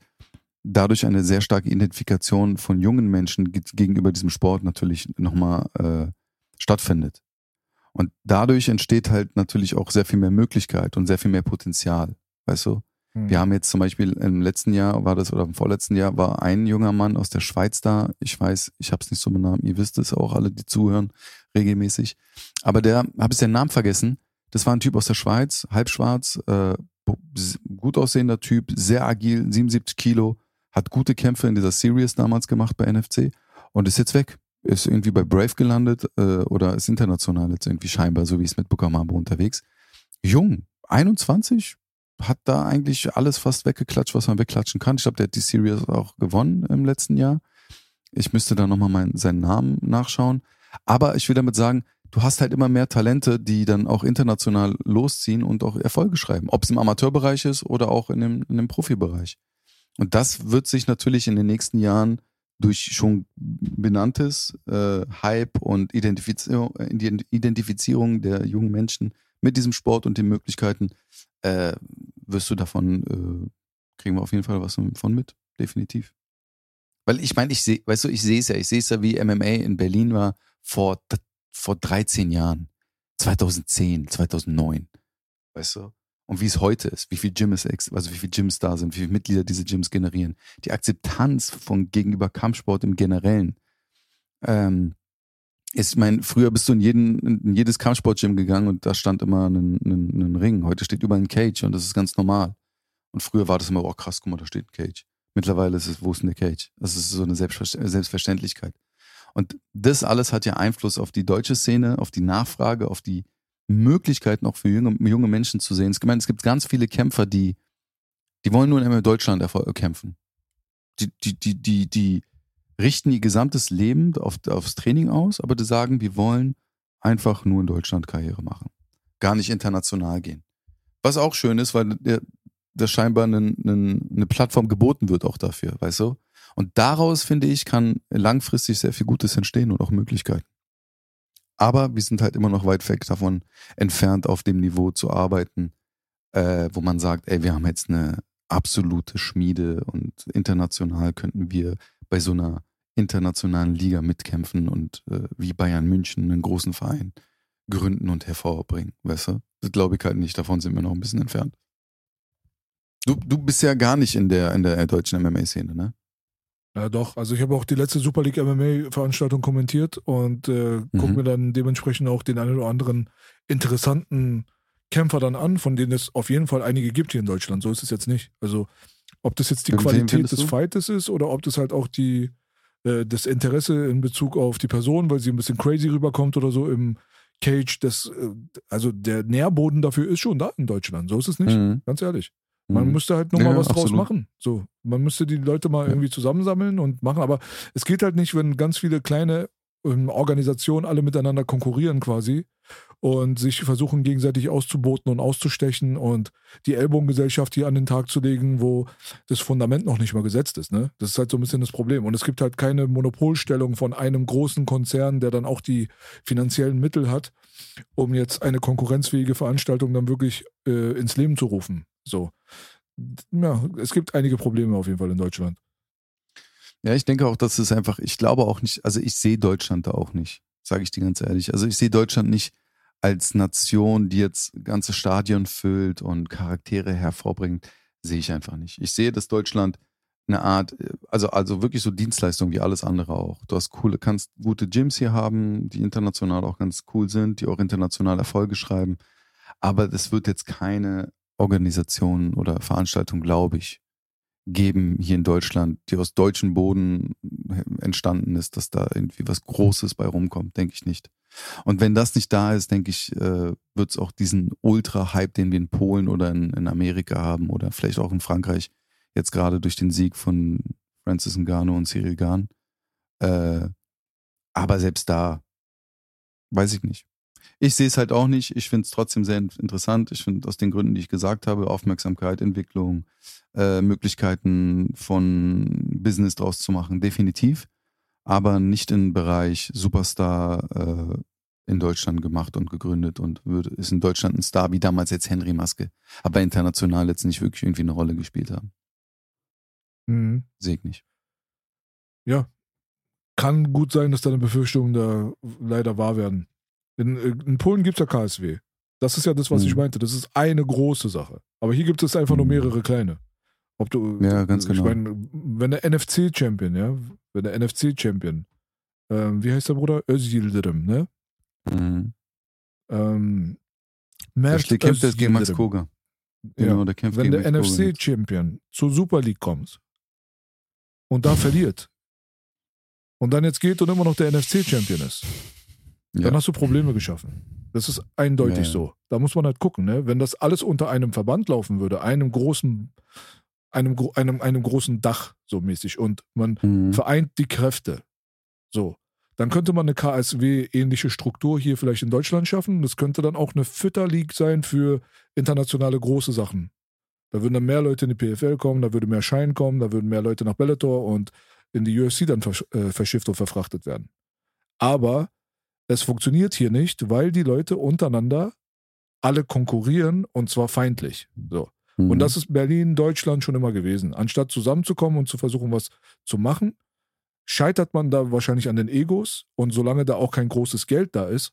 dadurch eine sehr starke Identifikation von jungen Menschen ge- gegenüber diesem Sport natürlich nochmal äh, stattfindet. Und dadurch entsteht halt natürlich auch sehr viel mehr Möglichkeit und sehr viel mehr Potenzial, weißt du? Hm. Wir haben jetzt zum Beispiel im letzten Jahr war das oder im vorletzten Jahr war ein junger Mann aus der Schweiz da. Ich weiß, ich habe es nicht so mit Namen. Ihr wisst es auch alle, die zuhören regelmäßig. Aber der habe ich seinen Namen vergessen. Das war ein Typ aus der Schweiz, halbschwarz, äh, gut aussehender Typ, sehr agil, 77 Kilo, hat gute Kämpfe in dieser Series damals gemacht bei NFC und ist jetzt weg. Ist irgendwie bei Brave gelandet äh, oder ist international jetzt irgendwie scheinbar, so wie ich es mitbekommen habe, unterwegs. Jung, 21, hat da eigentlich alles fast weggeklatscht, was man wegklatschen kann. Ich glaube, der hat die Series auch gewonnen im letzten Jahr. Ich müsste da nochmal meinen, seinen Namen nachschauen. Aber ich will damit sagen, du hast halt immer mehr Talente, die dann auch international losziehen und auch Erfolge schreiben. Ob es im Amateurbereich ist oder auch in dem, in dem Profibereich. Und das wird sich natürlich in den nächsten Jahren durch schon benanntes äh, Hype und Identifizierung, Identifizierung der jungen Menschen mit diesem Sport und den Möglichkeiten äh, wirst du davon, äh, kriegen wir auf jeden Fall was von mit, definitiv. Weil ich meine, ich sehe, weißt du, ich sehe es ja, ich sehe es ja, wie MMA in Berlin war vor, vor 13 Jahren, 2010, 2009, weißt du? Und wie es heute ist, wie viel Gyms, also wie viele Gyms da sind, wie viele Mitglieder diese Gyms generieren, die Akzeptanz von gegenüber Kampfsport im Generellen. Ähm, ich meine, früher bist du in, jeden, in jedes Kampfsportgym gegangen und da stand immer ein, ein, ein Ring. Heute steht überall ein Cage und das ist ganz normal. Und früher war das immer, oh krass, guck mal, da steht ein Cage. Mittlerweile ist es, wo ist denn der Cage? Das ist so eine Selbstver Selbstverständlichkeit. Und das alles hat ja Einfluss auf die deutsche Szene, auf die Nachfrage, auf die Möglichkeiten auch für junge, junge Menschen zu sehen. Ich meine, es gibt ganz viele Kämpfer, die, die wollen nur in Deutschland kämpfen. Die, die, die, die, die richten ihr gesamtes Leben auf, aufs Training aus, aber die sagen, wir wollen einfach nur in Deutschland Karriere machen. Gar nicht international gehen. Was auch schön ist, weil da scheinbar eine, eine, eine Plattform geboten wird auch dafür, weißt du? Und daraus, finde ich, kann langfristig sehr viel Gutes entstehen und auch Möglichkeiten. Aber wir sind halt immer noch weit weg davon entfernt, auf dem Niveau zu arbeiten, äh, wo man sagt, ey, wir haben jetzt eine absolute Schmiede und international könnten wir bei so einer internationalen Liga mitkämpfen und äh, wie Bayern München einen großen Verein gründen und hervorbringen, weißt du? Das glaube ich halt nicht, davon sind wir noch ein bisschen entfernt. Du, du bist ja gar nicht in der, in der deutschen MMA-Szene, ne? Ja, doch. Also ich habe auch die letzte Super League MMA-Veranstaltung kommentiert und äh, Mhm. mir dann dementsprechend auch den einen oder anderen interessanten Kämpfer dann an, von denen es auf jeden Fall einige gibt hier in Deutschland. So ist es jetzt nicht. Also ob das jetzt die wen Qualität des? Fightes ist oder ob das halt auch die äh, das Interesse in Bezug auf die Person, weil sie ein bisschen crazy rüberkommt oder so im Cage. Das, äh, also der Nährboden dafür ist schon da in Deutschland. So ist es nicht. Mhm. Ganz ehrlich. Man Mhm. müsste halt nochmal Ja, was draus absolut. machen. So, man müsste die Leute mal Ja. irgendwie zusammensammeln und machen. Aber es geht halt nicht, wenn ganz viele kleine ähm, Organisationen alle miteinander konkurrieren quasi und sich versuchen gegenseitig auszuboten und auszustechen und die Ellbogengesellschaft hier an den Tag zu legen, wo das Fundament noch nicht mal gesetzt ist. Ne? Das ist halt so ein bisschen das Problem. Und es gibt halt keine Monopolstellung von einem großen Konzern, der dann auch die finanziellen Mittel hat, um jetzt eine konkurrenzfähige Veranstaltung dann wirklich äh, ins Leben zu rufen. So. Ja, es gibt einige Probleme auf jeden Fall in Deutschland. Ja, ich denke auch, dass es einfach, ich glaube auch nicht, also ich sehe Deutschland da auch nicht, sage ich dir ganz ehrlich. Also ich sehe Deutschland nicht als Nation, die jetzt ganze Stadien füllt und Charaktere hervorbringt, sehe ich einfach nicht. Ich sehe, dass Deutschland eine Art, also, also wirklich so Dienstleistung wie alles andere auch. Du hast coole, kannst gute Gyms hier haben, die international auch ganz cool sind, die auch international Erfolge schreiben. Aber es wird jetzt keine Organisation oder Veranstaltung, glaube ich, geben hier in Deutschland, die aus deutschem Boden entstanden ist, dass da irgendwie was Großes bei rumkommt, denke ich nicht. Und wenn das nicht da ist, denke ich, äh, wird es auch diesen Ultra-Hype, den wir in Polen oder in, in, Amerika haben oder vielleicht auch in Frankreich, jetzt gerade durch den Sieg von Francis Ngannou und Cyril Gahn. Äh, aber selbst da, weiß ich nicht. Ich sehe es halt auch nicht. Ich finde es trotzdem sehr interessant. Ich finde aus den Gründen, die ich gesagt habe, Aufmerksamkeit, Entwicklung, äh, Möglichkeiten von Business draus zu machen, definitiv. Aber nicht im Bereich Superstar äh, in Deutschland gemacht und gegründet und würde, ist in Deutschland ein Star, wie damals jetzt Henry Maske, aber international jetzt nicht wirklich irgendwie eine Rolle gespielt haben. Mhm. Sehe ich nicht. Ja. Kann gut sein, dass deine Befürchtungen da leider wahr werden. In, in Polen gibt es ja KSW. Das ist ja das, was mhm. ich meinte. Das ist eine große Sache. Aber hier gibt es einfach nur mhm. mehrere kleine. Ob du, ja, ganz ich genau. Meine, wenn der NFC-Champion, ja, wenn der NFC-Champion, ähm, wie heißt der Bruder? Özildirim, ne? Mhm. Ähm, Mert der kämpft jetzt gegen Max Koga. Genau, ja. der kämpft wenn der NFC-Champion zur Super League kommt und da verliert und dann jetzt geht und immer noch der NFC-Champion ist, ja. dann hast du Probleme geschaffen. Das ist eindeutig ja. so. Da muss man halt gucken, ne? Wenn das alles unter einem Verband laufen würde, einem großen, einem, einem, einem großen Dach, so mäßig, und man mhm. vereint die Kräfte, so, dann könnte man eine KSW-ähnliche Struktur hier vielleicht in Deutschland schaffen. Das könnte dann auch eine Fütterleague sein für internationale große Sachen. Da würden dann mehr Leute in die PFL kommen, da würde mehr Schein kommen, da würden mehr Leute nach Bellator und in die UFC dann äh, verschifft und verfrachtet werden. Aber es funktioniert hier nicht, weil die Leute untereinander alle konkurrieren und zwar feindlich. So. Mhm. Und das ist Berlin, Deutschland schon immer gewesen. Anstatt zusammenzukommen und zu versuchen, was zu machen, scheitert man da wahrscheinlich an den Egos. Und solange da auch kein großes Geld da ist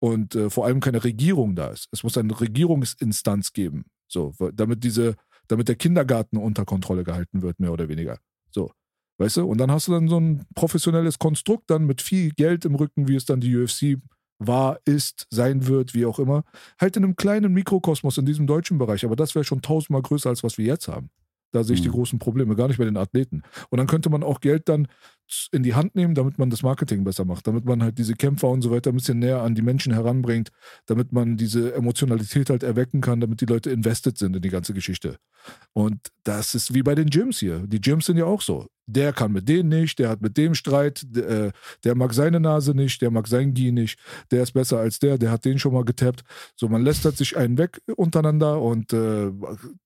und äh, vor allem keine Regierung da ist, es muss eine Regierungsinstanz geben, so, damit diese, damit der Kindergarten unter Kontrolle gehalten wird, mehr oder weniger. So. Weißt du? Und dann hast du dann so ein professionelles Konstrukt dann mit viel Geld im Rücken, wie es dann die UFC war, ist, sein wird, wie auch immer. Halt in einem kleinen Mikrokosmos in diesem deutschen Bereich. Aber das wäre schon tausendmal größer, als was wir jetzt haben. Da sehe ich die mhm. großen Probleme, gar nicht bei den Athleten. Und dann könnte man auch Geld dann in die Hand nehmen, damit man das Marketing besser macht, damit man halt diese Kämpfer und so weiter ein bisschen näher an die Menschen heranbringt, damit man diese Emotionalität halt erwecken kann, damit die Leute invested sind in die ganze Geschichte. Und das ist wie bei den Gyms hier. Die Gyms sind ja auch so. Der kann mit denen nicht, der hat mit dem Streit, der, äh, der mag seine Nase nicht, der mag sein Gi nicht, der ist besser als der, der hat den schon mal getappt. So, man lästert sich einen weg untereinander und äh,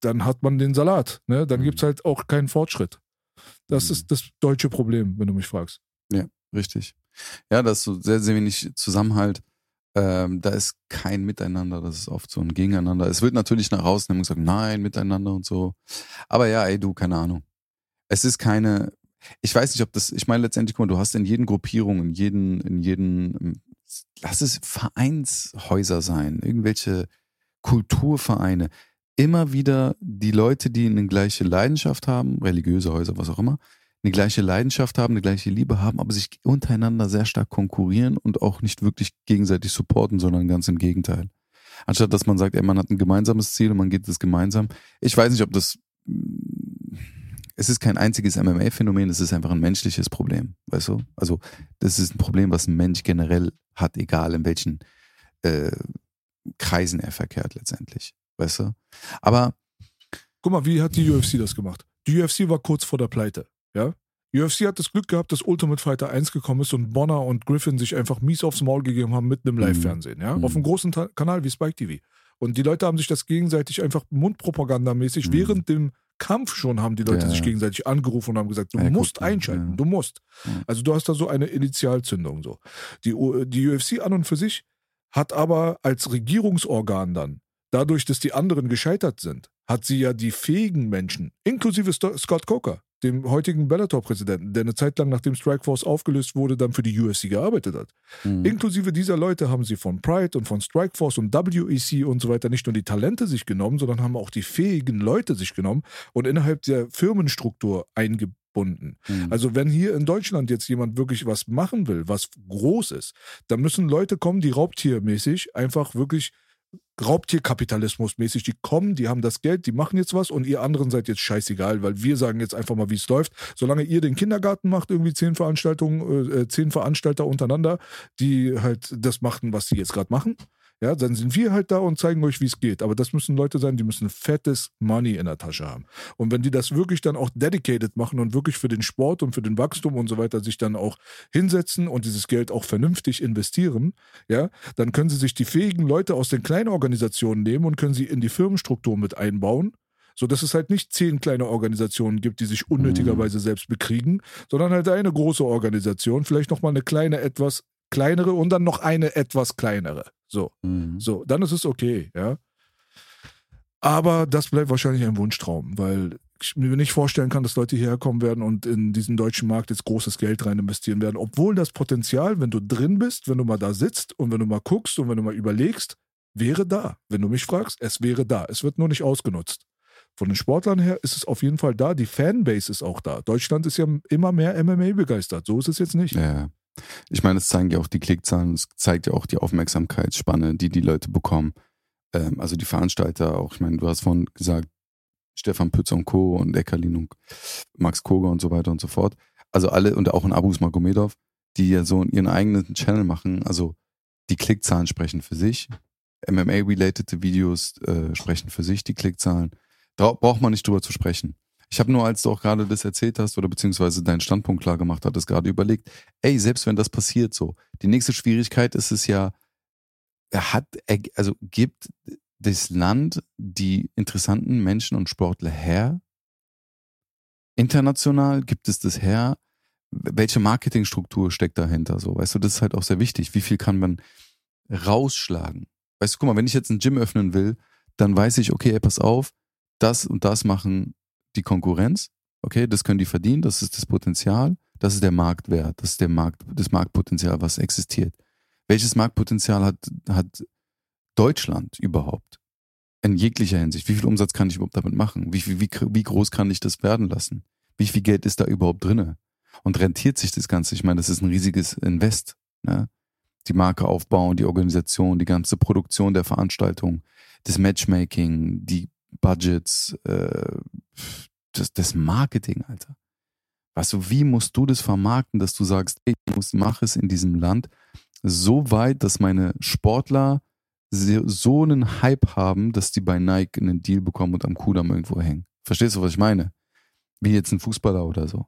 dann hat man den Salat. Ne? Dann mhm. gibt es halt auch keinen Fortschritt. Das mhm. ist das deutsche Problem, wenn du mich fragst. Ja, richtig. Ja, da ist so sehr, sehr wenig Zusammenhalt. Ähm, da ist kein Miteinander, das ist oft so ein Gegeneinander. Es wird natürlich nach außen immer gesagt, nein, miteinander und so. Aber ja, ey, du, keine Ahnung. Es ist keine, ich weiß nicht, ob das, ich meine letztendlich, guck mal, du hast in jeden Gruppierungen, in jeden, in jeden, lass es Vereinshäuser sein, irgendwelche Kulturvereine immer wieder die Leute, die eine gleiche Leidenschaft haben, religiöse Häuser, was auch immer, eine gleiche Leidenschaft haben, eine gleiche Liebe haben, aber sich untereinander sehr stark konkurrieren und auch nicht wirklich gegenseitig supporten, sondern ganz im Gegenteil. Anstatt dass man sagt, ey, man hat ein gemeinsames Ziel und man geht es gemeinsam. Ich weiß nicht, ob das es ist kein einziges MMA-Phänomen, es ist einfach ein menschliches Problem, weißt du? Also das ist ein Problem, was ein Mensch generell hat, egal in welchen äh, Kreisen er verkehrt letztendlich weißt du? Aber. Guck mal, wie hat die UFC das gemacht? Die UFC war kurz vor der Pleite, ja? UFC hat das Glück gehabt, dass Ultimate Fighter 1 gekommen ist und Bonner und Griffin sich einfach mies aufs Maul gegeben haben mit einem Mhm. Live-Fernsehen, ja, Mhm. auf einem großen Ta Kanal wie Spike TV. Und die Leute haben sich das gegenseitig einfach mundpropagandamäßig Mhm. während dem Kampf schon haben die Leute Ja, sich gegenseitig angerufen und haben gesagt, du Ja, musst guck mal, einschalten, ja. du musst. Also du hast da so eine Initialzündung so. Die, die UFC an und für sich hat aber als Regierungsorgan dann, dadurch, dass die anderen gescheitert sind, hat sie ja die fähigen Menschen, inklusive Sto- Scott Coker, dem heutigen Bellator-Präsidenten, der eine Zeit lang, nachdem Strikeforce aufgelöst wurde, dann für die UFC gearbeitet hat. Mhm. Inklusive dieser Leute haben sie von Pride und von Strikeforce und WEC und so weiter nicht nur die Talente sich genommen, sondern haben auch die fähigen Leute sich genommen und innerhalb der Firmenstruktur eingebunden. Mhm. Also wenn hier in Deutschland jetzt jemand wirklich was machen will, was groß ist, dann müssen Leute kommen, die raubtiermäßig einfach wirklich Raubtierkapitalismus-mäßig, die kommen, die haben das Geld, die machen jetzt was und ihr anderen seid jetzt scheißegal, weil wir sagen jetzt einfach mal, wie es läuft. Solange ihr den Kindergarten macht, irgendwie zehn Veranstaltungen, äh, zehn Veranstalter untereinander, die halt das machen, was sie jetzt gerade machen. Ja, dann sind wir halt da und zeigen euch, wie es geht. Aber das müssen Leute sein, die müssen fettes Money in der Tasche haben. Und wenn die das wirklich dann auch dedicated machen und wirklich für den Sport und für den Wachstum und so weiter sich dann auch hinsetzen und dieses Geld auch vernünftig investieren, ja, dann können sie sich die fähigen Leute aus den kleinen Organisationen nehmen und können sie in die Firmenstruktur mit einbauen. So dass es halt nicht zehn kleine Organisationen gibt, die sich unnötigerweise selbst bekriegen, sondern halt eine große Organisation, vielleicht nochmal eine kleine, etwas kleinere und dann noch eine etwas kleinere. So. Mhm. So, dann ist es okay, ja. Aber das bleibt wahrscheinlich ein Wunschtraum, weil ich mir nicht vorstellen kann, dass Leute hierher kommen werden und in diesen deutschen Markt jetzt großes Geld rein investieren werden. Obwohl das Potenzial, wenn du drin bist, wenn du mal da sitzt und wenn du mal guckst und wenn du mal überlegst, wäre da. Wenn du mich fragst, es wäre da. Es wird nur nicht ausgenutzt. Von den Sportlern her ist es auf jeden Fall da. Die Fanbase ist auch da. Deutschland ist ja immer mehr MMA begeistert. So ist es jetzt nicht. Ja. Ich meine, es zeigen ja auch die Klickzahlen, es zeigt ja auch die Aufmerksamkeitsspanne, die die Leute bekommen. Ähm, also die Veranstalter auch. Ich meine, du hast vorhin gesagt, Stefan Pütz und Co. und Eckerlin und Max Koger und so weiter und so fort. Also alle und auch ein Abus Magomedov, die ja so ihren eigenen Channel machen. Also die Klickzahlen sprechen für sich. MMA-related Videos äh, sprechen für sich, die Klickzahlen. Da braucht man nicht drüber zu sprechen. Ich habe nur, als du auch gerade das erzählt hast oder beziehungsweise deinen Standpunkt klar gemacht hattest, gerade überlegt, ey, selbst wenn das passiert so, die nächste Schwierigkeit ist es ja, er hat, also gibt das Land die interessanten Menschen und Sportler her? International gibt es das her? Welche Marketingstruktur steckt dahinter? So, weißt du, das ist halt auch sehr wichtig. Wie viel kann man rausschlagen? Weißt du, guck mal, wenn ich jetzt ein Gym öffnen will, dann weiß ich, okay, ey, pass auf, das und das machen die Konkurrenz. Okay, das können die verdienen, das ist das Potenzial, das ist der Marktwert, das ist der Markt, das Marktpotenzial, was existiert. Welches Marktpotenzial hat, hat Deutschland überhaupt? In jeglicher Hinsicht. Wie viel Umsatz kann ich überhaupt damit machen? Wie, viel, wie, wie groß kann ich das werden lassen? Wie viel Geld ist da überhaupt drinne? Und rentiert sich das Ganze? Ich meine, das ist ein riesiges Invest. Ne? Die Marke aufbauen, die Organisation, die ganze Produktion der Veranstaltung, das Matchmaking, die Budgets, äh, das, das Marketing, Alter. Weißt du, wie musst du das vermarkten, dass du sagst, ich muss, mach es in diesem Land so weit, dass meine Sportler so einen Hype haben, dass die bei Nike einen Deal bekommen und am Kudamm irgendwo hängen. Verstehst du, was ich meine? Wie jetzt ein Fußballer oder so.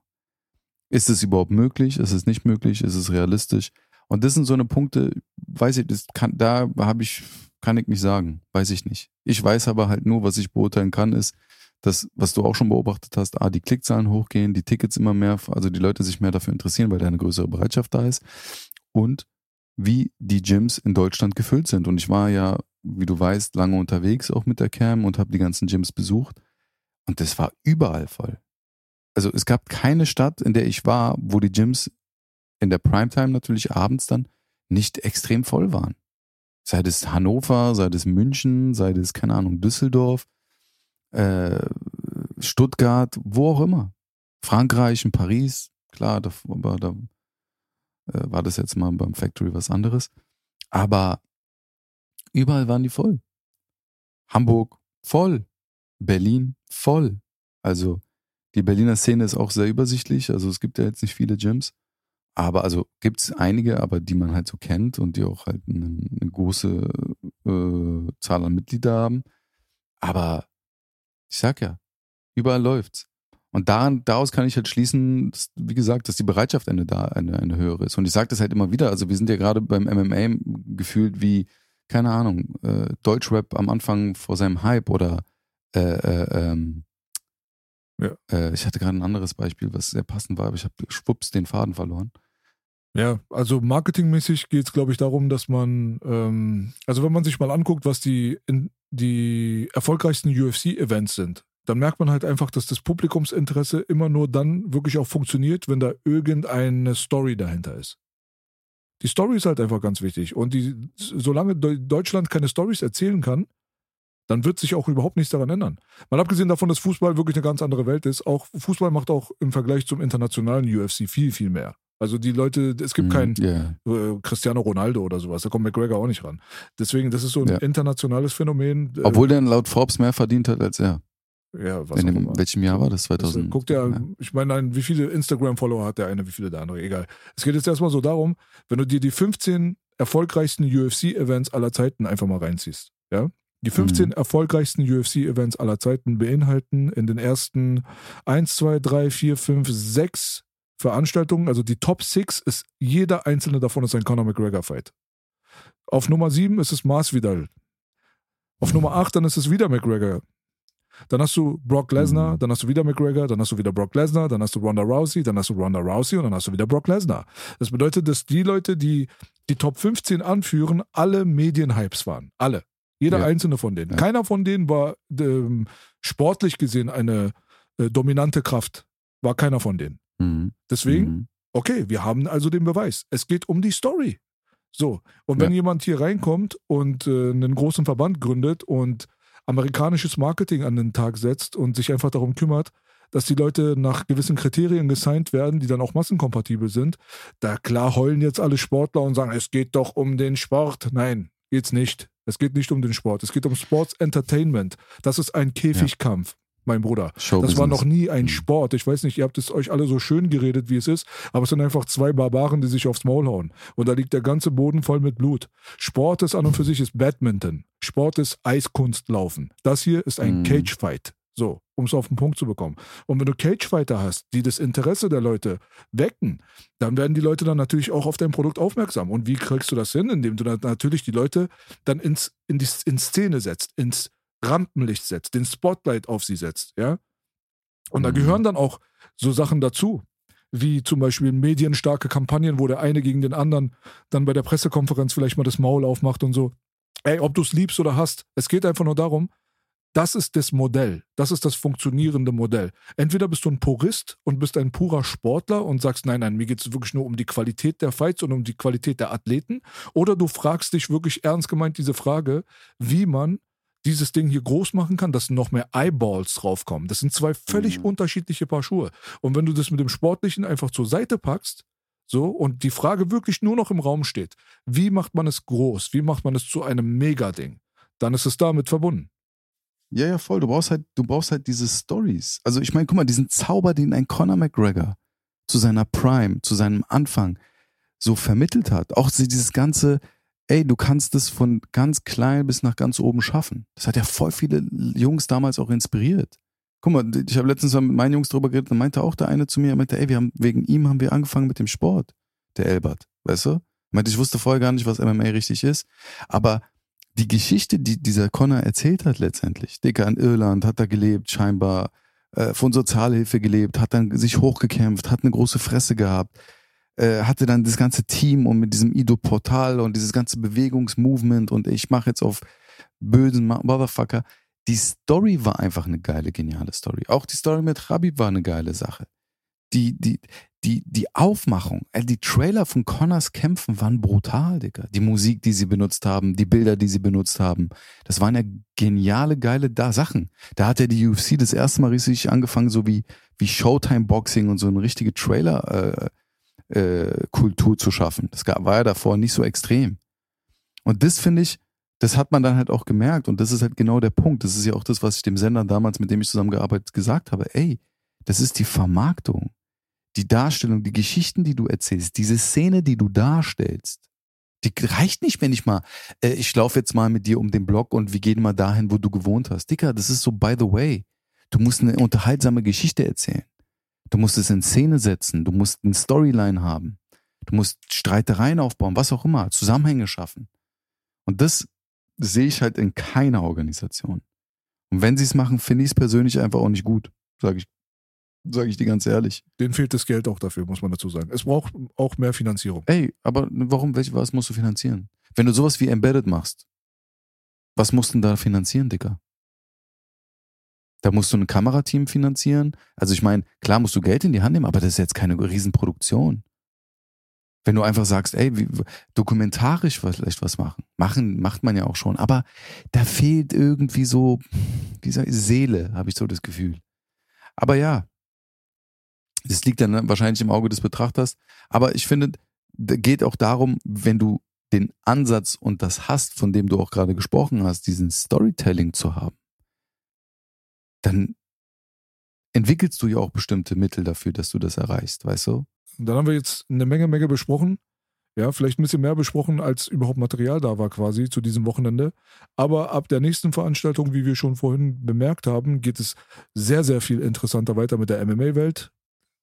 Ist es überhaupt möglich? Ist es nicht möglich? Ist es realistisch? Und das sind so eine Punkte, weiß ich, das kann, da habe ich, kann ich nicht sagen, weiß ich nicht. Ich weiß aber halt nur, was ich beurteilen kann, ist, dass, was du auch schon beobachtet hast, ah, die Klickzahlen hochgehen, die Tickets immer mehr, also die Leute sich mehr dafür interessieren, weil da eine größere Bereitschaft da ist und wie die Gyms in Deutschland gefüllt sind. Und ich war ja, wie du weißt, lange unterwegs auch mit der Cam und habe die ganzen Gyms besucht und das war überall voll. Also es gab keine Stadt, in der ich war, wo die Gyms in der Primetime natürlich abends dann nicht extrem voll waren. Sei das Hannover, sei das München, sei das, keine Ahnung, Düsseldorf, äh, Stuttgart, wo auch immer. Frankreich, in Paris, klar, da, aber da äh, war das jetzt mal beim Factory was anderes. Aber überall waren die voll. Hamburg voll. Berlin voll. Also die Berliner Szene ist auch sehr übersichtlich. Also es gibt ja jetzt nicht viele Gyms. Aber also gibt es einige, aber die man halt so kennt und die auch halt eine, eine große äh, Zahl an Mitgliedern haben. Aber ich sag ja, überall läuft's. Und daran, daraus kann ich halt schließen, dass, wie gesagt, dass die Bereitschaft eine, da eine, eine höhere ist. Und ich sage das halt immer wieder. Also wir sind ja gerade beim MMA gefühlt wie, keine Ahnung, äh, Deutschrap am Anfang vor seinem Hype oder äh, äh, ähm, Ja. äh, ich hatte gerade ein anderes Beispiel, was sehr passend war, aber ich habe schwupps den Faden verloren. Ja, also marketingmäßig geht es, glaube ich, darum, dass man, ähm, also wenn man sich mal anguckt, was die, in, die erfolgreichsten UFC-Events sind, dann merkt man halt einfach, dass das Publikumsinteresse immer nur dann wirklich auch funktioniert, wenn da irgendeine Story dahinter ist. Die Story ist halt einfach ganz wichtig. Und die, solange Deu- Deutschland keine Stories erzählen kann, dann wird sich auch überhaupt nichts daran ändern. Mal abgesehen davon, dass Fußball wirklich eine ganz andere Welt ist, auch Fußball macht auch im Vergleich zum internationalen UFC viel, viel mehr. Also die Leute, es gibt Mhm, keinen ja. äh, Cristiano Ronaldo oder sowas, da kommt McGregor auch nicht ran. Deswegen, das ist so ein Ja. internationales Phänomen. Äh, Obwohl der laut Forbes mehr verdient hat als er. ja, was In dem, welchem Jahr war das? Das, äh, 2000? guckt ja, ja. ich meine, ein- wie viele Instagram-Follower hat der eine, wie viele der andere, egal. Es geht jetzt erstmal so darum, wenn du dir die 15 erfolgreichsten UFC-Events aller Zeiten einfach mal reinziehst, ja? Die 15 Mhm. erfolgreichsten UFC-Events aller Zeiten beinhalten in den ersten 1, 2, 3, 4, 5, 6 Veranstaltungen, also die Top 6 ist, jeder einzelne davon ist ein Conor McGregor-Fight. Auf Nummer 7 ist es Masvidal. Auf Nummer 8 dann ist es wieder McGregor. Dann hast du Brock Lesnar, Mhm. dann hast du wieder McGregor, dann hast du wieder Brock Lesnar, dann hast du Ronda Rousey, dann hast du Ronda Rousey und dann hast du wieder Brock Lesnar. Das bedeutet, dass die Leute, die die Top 15 anführen, alle Medienhypes waren. Alle. Jeder Ja. einzelne von denen. Ja. Keiner von denen war ähm, sportlich gesehen eine äh, dominante Kraft. War keiner von denen. Mhm. Deswegen, Mhm. okay, wir haben also den Beweis. Es geht um die Story. So. Und wenn Ja. jemand hier reinkommt und äh, einen großen Verband gründet und amerikanisches Marketing an den Tag setzt und sich einfach darum kümmert, dass die Leute nach gewissen Kriterien gesigned werden, die dann auch massenkompatibel sind, da klar heulen jetzt alle Sportler und sagen, es geht doch um den Sport. Nein, geht's nicht. Es geht nicht um den Sport. Es geht um Sports Entertainment. Das ist ein Käfigkampf, mein Bruder. Das war noch nie ein Mhm. Sport. Ich weiß nicht, ihr habt es euch alle so schön geredet, wie es ist, aber es sind einfach zwei Barbaren, die sich aufs Maul hauen. Und da liegt der ganze Boden voll mit Blut. Sport ist an und für sich ist Badminton. Sport ist Eiskunstlaufen. Das hier ist ein Mhm. Cagefight. So, um es auf den Punkt zu bekommen. Und wenn du Cagefighter hast, die das Interesse der Leute wecken, dann werden die Leute dann natürlich auch auf dein Produkt aufmerksam. Und wie kriegst du das hin? Indem du dann natürlich die Leute dann ins, in, die, in Szene setzt, ins Rampenlicht setzt, den Spotlight auf sie setzt, ja. Und da Mhm. gehören dann auch so Sachen dazu, wie zum Beispiel medienstarke Kampagnen, wo der eine gegen den anderen dann bei der Pressekonferenz vielleicht mal das Maul aufmacht und so. Ey, ob du es liebst oder hast, es geht einfach nur darum, das ist das Modell. Das ist das funktionierende Modell. Entweder bist du ein Purist und bist ein purer Sportler und sagst, nein, nein, mir geht es wirklich nur um die Qualität der Fights und um die Qualität der Athleten. Oder du fragst dich wirklich ernst gemeint diese Frage, wie man dieses Ding hier groß machen kann, dass noch mehr Eyeballs draufkommen. Das sind zwei völlig Mhm. unterschiedliche Paar Schuhe. Und wenn du das mit dem Sportlichen einfach zur Seite packst, so, und die Frage wirklich nur noch im Raum steht, wie macht man es groß? Wie macht man es zu einem Mega-Ding? Dann ist es damit verbunden. Ja, ja, voll. Du brauchst halt, du brauchst halt diese Stories. Also ich meine, guck mal, diesen Zauber, den ein Conor McGregor zu seiner Prime, zu seinem Anfang so vermittelt hat. Auch dieses ganze, ey, du kannst es von ganz klein bis nach ganz oben schaffen. Das hat ja voll viele Jungs damals auch inspiriert. Guck mal, ich habe letztens mit meinen Jungs drüber geredet, da meinte auch der eine zu mir, er meinte, ey, wir haben, wegen ihm haben wir angefangen mit dem Sport, der Elbert, weißt du? Er meinte, ich wusste vorher gar nicht, was MMA richtig ist, aber die Geschichte, die dieser Connor erzählt hat letztendlich, Dicker in Irland, hat da gelebt, scheinbar, äh, von Sozialhilfe gelebt, hat dann sich hochgekämpft, hat eine große Fresse gehabt, äh, hatte dann das ganze Team und mit diesem Ido-Portal und dieses ganze Bewegungsmovement und ich mache jetzt auf bösen Motherfucker. Die Story war einfach eine geile, geniale Story. Auch die Story mit Habib war eine geile Sache. Die, die, die, die Aufmachung, äh, die Trailer von Connors Kämpfen waren brutal, Digga. Die Musik, die sie benutzt haben, die Bilder, die sie benutzt haben, das waren ja geniale, geile da Sachen. Da hat ja die UFC das erste Mal richtig angefangen, so wie, wie Showtime Boxing und so eine richtige Trailer, äh, äh, Kultur zu schaffen. Das war ja davor nicht so extrem. Und das finde ich, das hat man dann halt auch gemerkt und das ist halt genau der Punkt. Das ist ja auch das, was ich dem Sender damals, mit dem ich zusammengearbeitet, gesagt habe. Ey, das ist die Vermarktung, die Darstellung, die Geschichten, die du erzählst, diese Szene, die du darstellst. Die reicht nicht, wenn ich mal, äh, ich laufe jetzt mal mit dir um den Block und wir gehen mal dahin, wo du gewohnt hast. Dicker, das ist so by the way. Du musst eine unterhaltsame Geschichte erzählen. Du musst es in Szene setzen. Du musst eine Storyline haben. Du musst Streitereien aufbauen, was auch immer, Zusammenhänge schaffen. Und das sehe ich halt in keiner Organisation. Und wenn sie es machen, finde ich es persönlich einfach auch nicht gut, sage ich, sag ich dir ganz ehrlich. Denen fehlt das Geld auch dafür, muss man dazu sagen. Es braucht auch mehr Finanzierung. Ey, aber warum, welch, was musst du finanzieren? Wenn du sowas wie Embedded machst, was musst du denn da finanzieren, Dicker? Da musst du ein Kamerateam finanzieren. Also ich meine, klar musst du Geld in die Hand nehmen, aber das ist jetzt keine Riesenproduktion. Wenn du einfach sagst, ey, wie, dokumentarisch vielleicht was machen. Machen macht man ja auch schon, aber da fehlt irgendwie so, ich, Seele, habe ich so das Gefühl. Aber ja, das liegt dann wahrscheinlich im Auge des Betrachters. Aber ich finde, geht auch darum, wenn du den Ansatz und das hast, von dem du auch gerade gesprochen hast, diesen Storytelling zu haben, dann entwickelst du ja auch bestimmte Mittel dafür, dass du das erreichst, weißt du? Dann haben wir jetzt eine Menge, Menge besprochen. Ja, vielleicht ein bisschen mehr besprochen, als überhaupt Material da war quasi zu diesem Wochenende. Aber ab der nächsten Veranstaltung, wie wir schon vorhin bemerkt haben, geht es sehr, sehr viel interessanter weiter mit der MMA-Welt.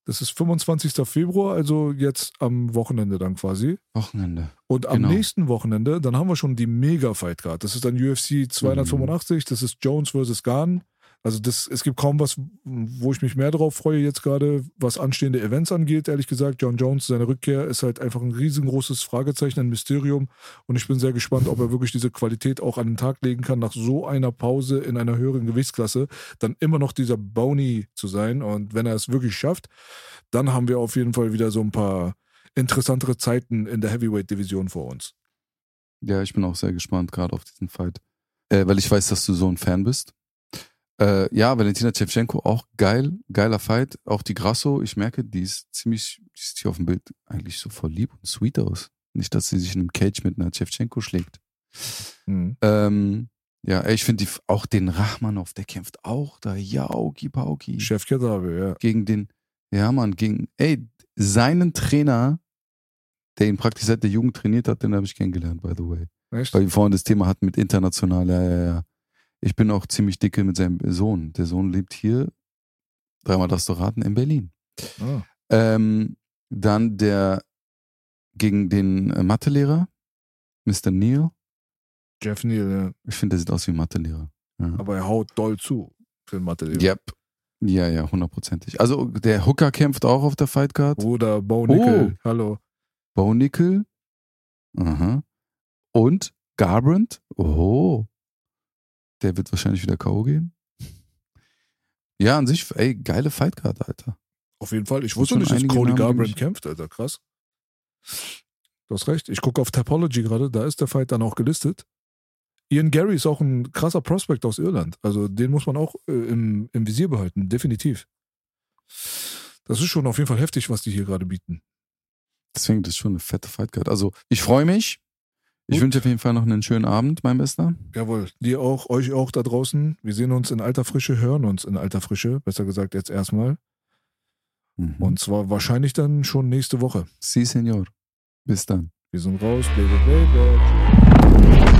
Das ist 25. Februar, also jetzt am Wochenende dann quasi. Wochenende. Und am genau. nächsten Wochenende, dann haben wir schon die Mega-Fight-Card. Das ist dann UFC 285, mhm. das ist Jones vs. Garn. Also das, es gibt kaum was, wo ich mich mehr darauf freue jetzt gerade, was anstehende Events angeht, ehrlich gesagt. John Jones, seine Rückkehr ist halt einfach ein riesengroßes Fragezeichen, ein Mysterium. Und ich bin sehr gespannt, ob er wirklich diese Qualität auch an den Tag legen kann, nach so einer Pause in einer höheren Gewichtsklasse, dann immer noch dieser Bony zu sein. Und wenn er es wirklich schafft, dann haben wir auf jeden Fall wieder so ein paar interessantere Zeiten in der Heavyweight-Division vor uns. Ja, ich bin auch sehr gespannt gerade auf diesen Fight. Äh, weil ich weiß, dass du so ein Fan bist. Äh, ja, Valentina Shevchenko auch geil, geiler Fight. Auch die Grasso, ich merke, die ist ziemlich, die sieht hier auf dem Bild eigentlich so voll lieb und sweet aus. Nicht, dass sie sich in einem Cage mit einer Shevchenko schlägt. Mhm. Ähm, ja, ich finde auch den Rachmanov, der kämpft auch da. Jauki Pauki. Chef Kedabe, ja. Gegen den, ja, Mann, gegen, ey, seinen Trainer, der ihn praktisch seit der Jugend trainiert hat, den habe ich kennengelernt, by the way. Echt? Weil wir vorhin das Thema hatten mit international, ja, ja, ja. Ich bin auch ziemlich dicke mit seinem Sohn. Der Sohn lebt hier, dreimal das du raten, in Berlin. Oh. Ähm, dann der gegen den äh, Mathelehrer, Mr. Neil. Jeff Neal, ja. Ich finde, der sieht aus wie ein Mathelehrer. Ja. Aber er haut doll zu für den Mathelehrer. Yep. Ja, ja, hundertprozentig. Also der Hooker kämpft auch auf der Fightcard. Oder Bo Nickel, oh. hallo. Bo Nickel. Aha. Und Garbrandt. Oh. Der wird wahrscheinlich wieder K.O. gehen. Ja, an sich, ey, geile Fightcard, Alter. Auf jeden Fall. Ich wusste nicht, dass Cody Garbrandt kämpft, Alter. Krass. Du hast recht. Ich gucke auf Topology gerade, da ist der Fight dann auch gelistet. Ian Gary ist auch ein krasser Prospect aus Irland. Also den muss man auch äh, im, im Visier behalten, definitiv. Das ist schon auf jeden Fall heftig, was die hier gerade bieten. Deswegen, das ist schon eine fette Fightcard. Also ich freue mich. Ich wünsche auf jeden Fall noch einen schönen Abend, mein Bester. Jawohl, dir auch, euch auch da draußen. Wir sehen uns in alter Frische, hören uns in alter Frische, besser gesagt jetzt erstmal. Mhm. Und zwar wahrscheinlich dann schon nächste Woche. Si, Senor. Bis dann. Wir sind raus. Baby, baby.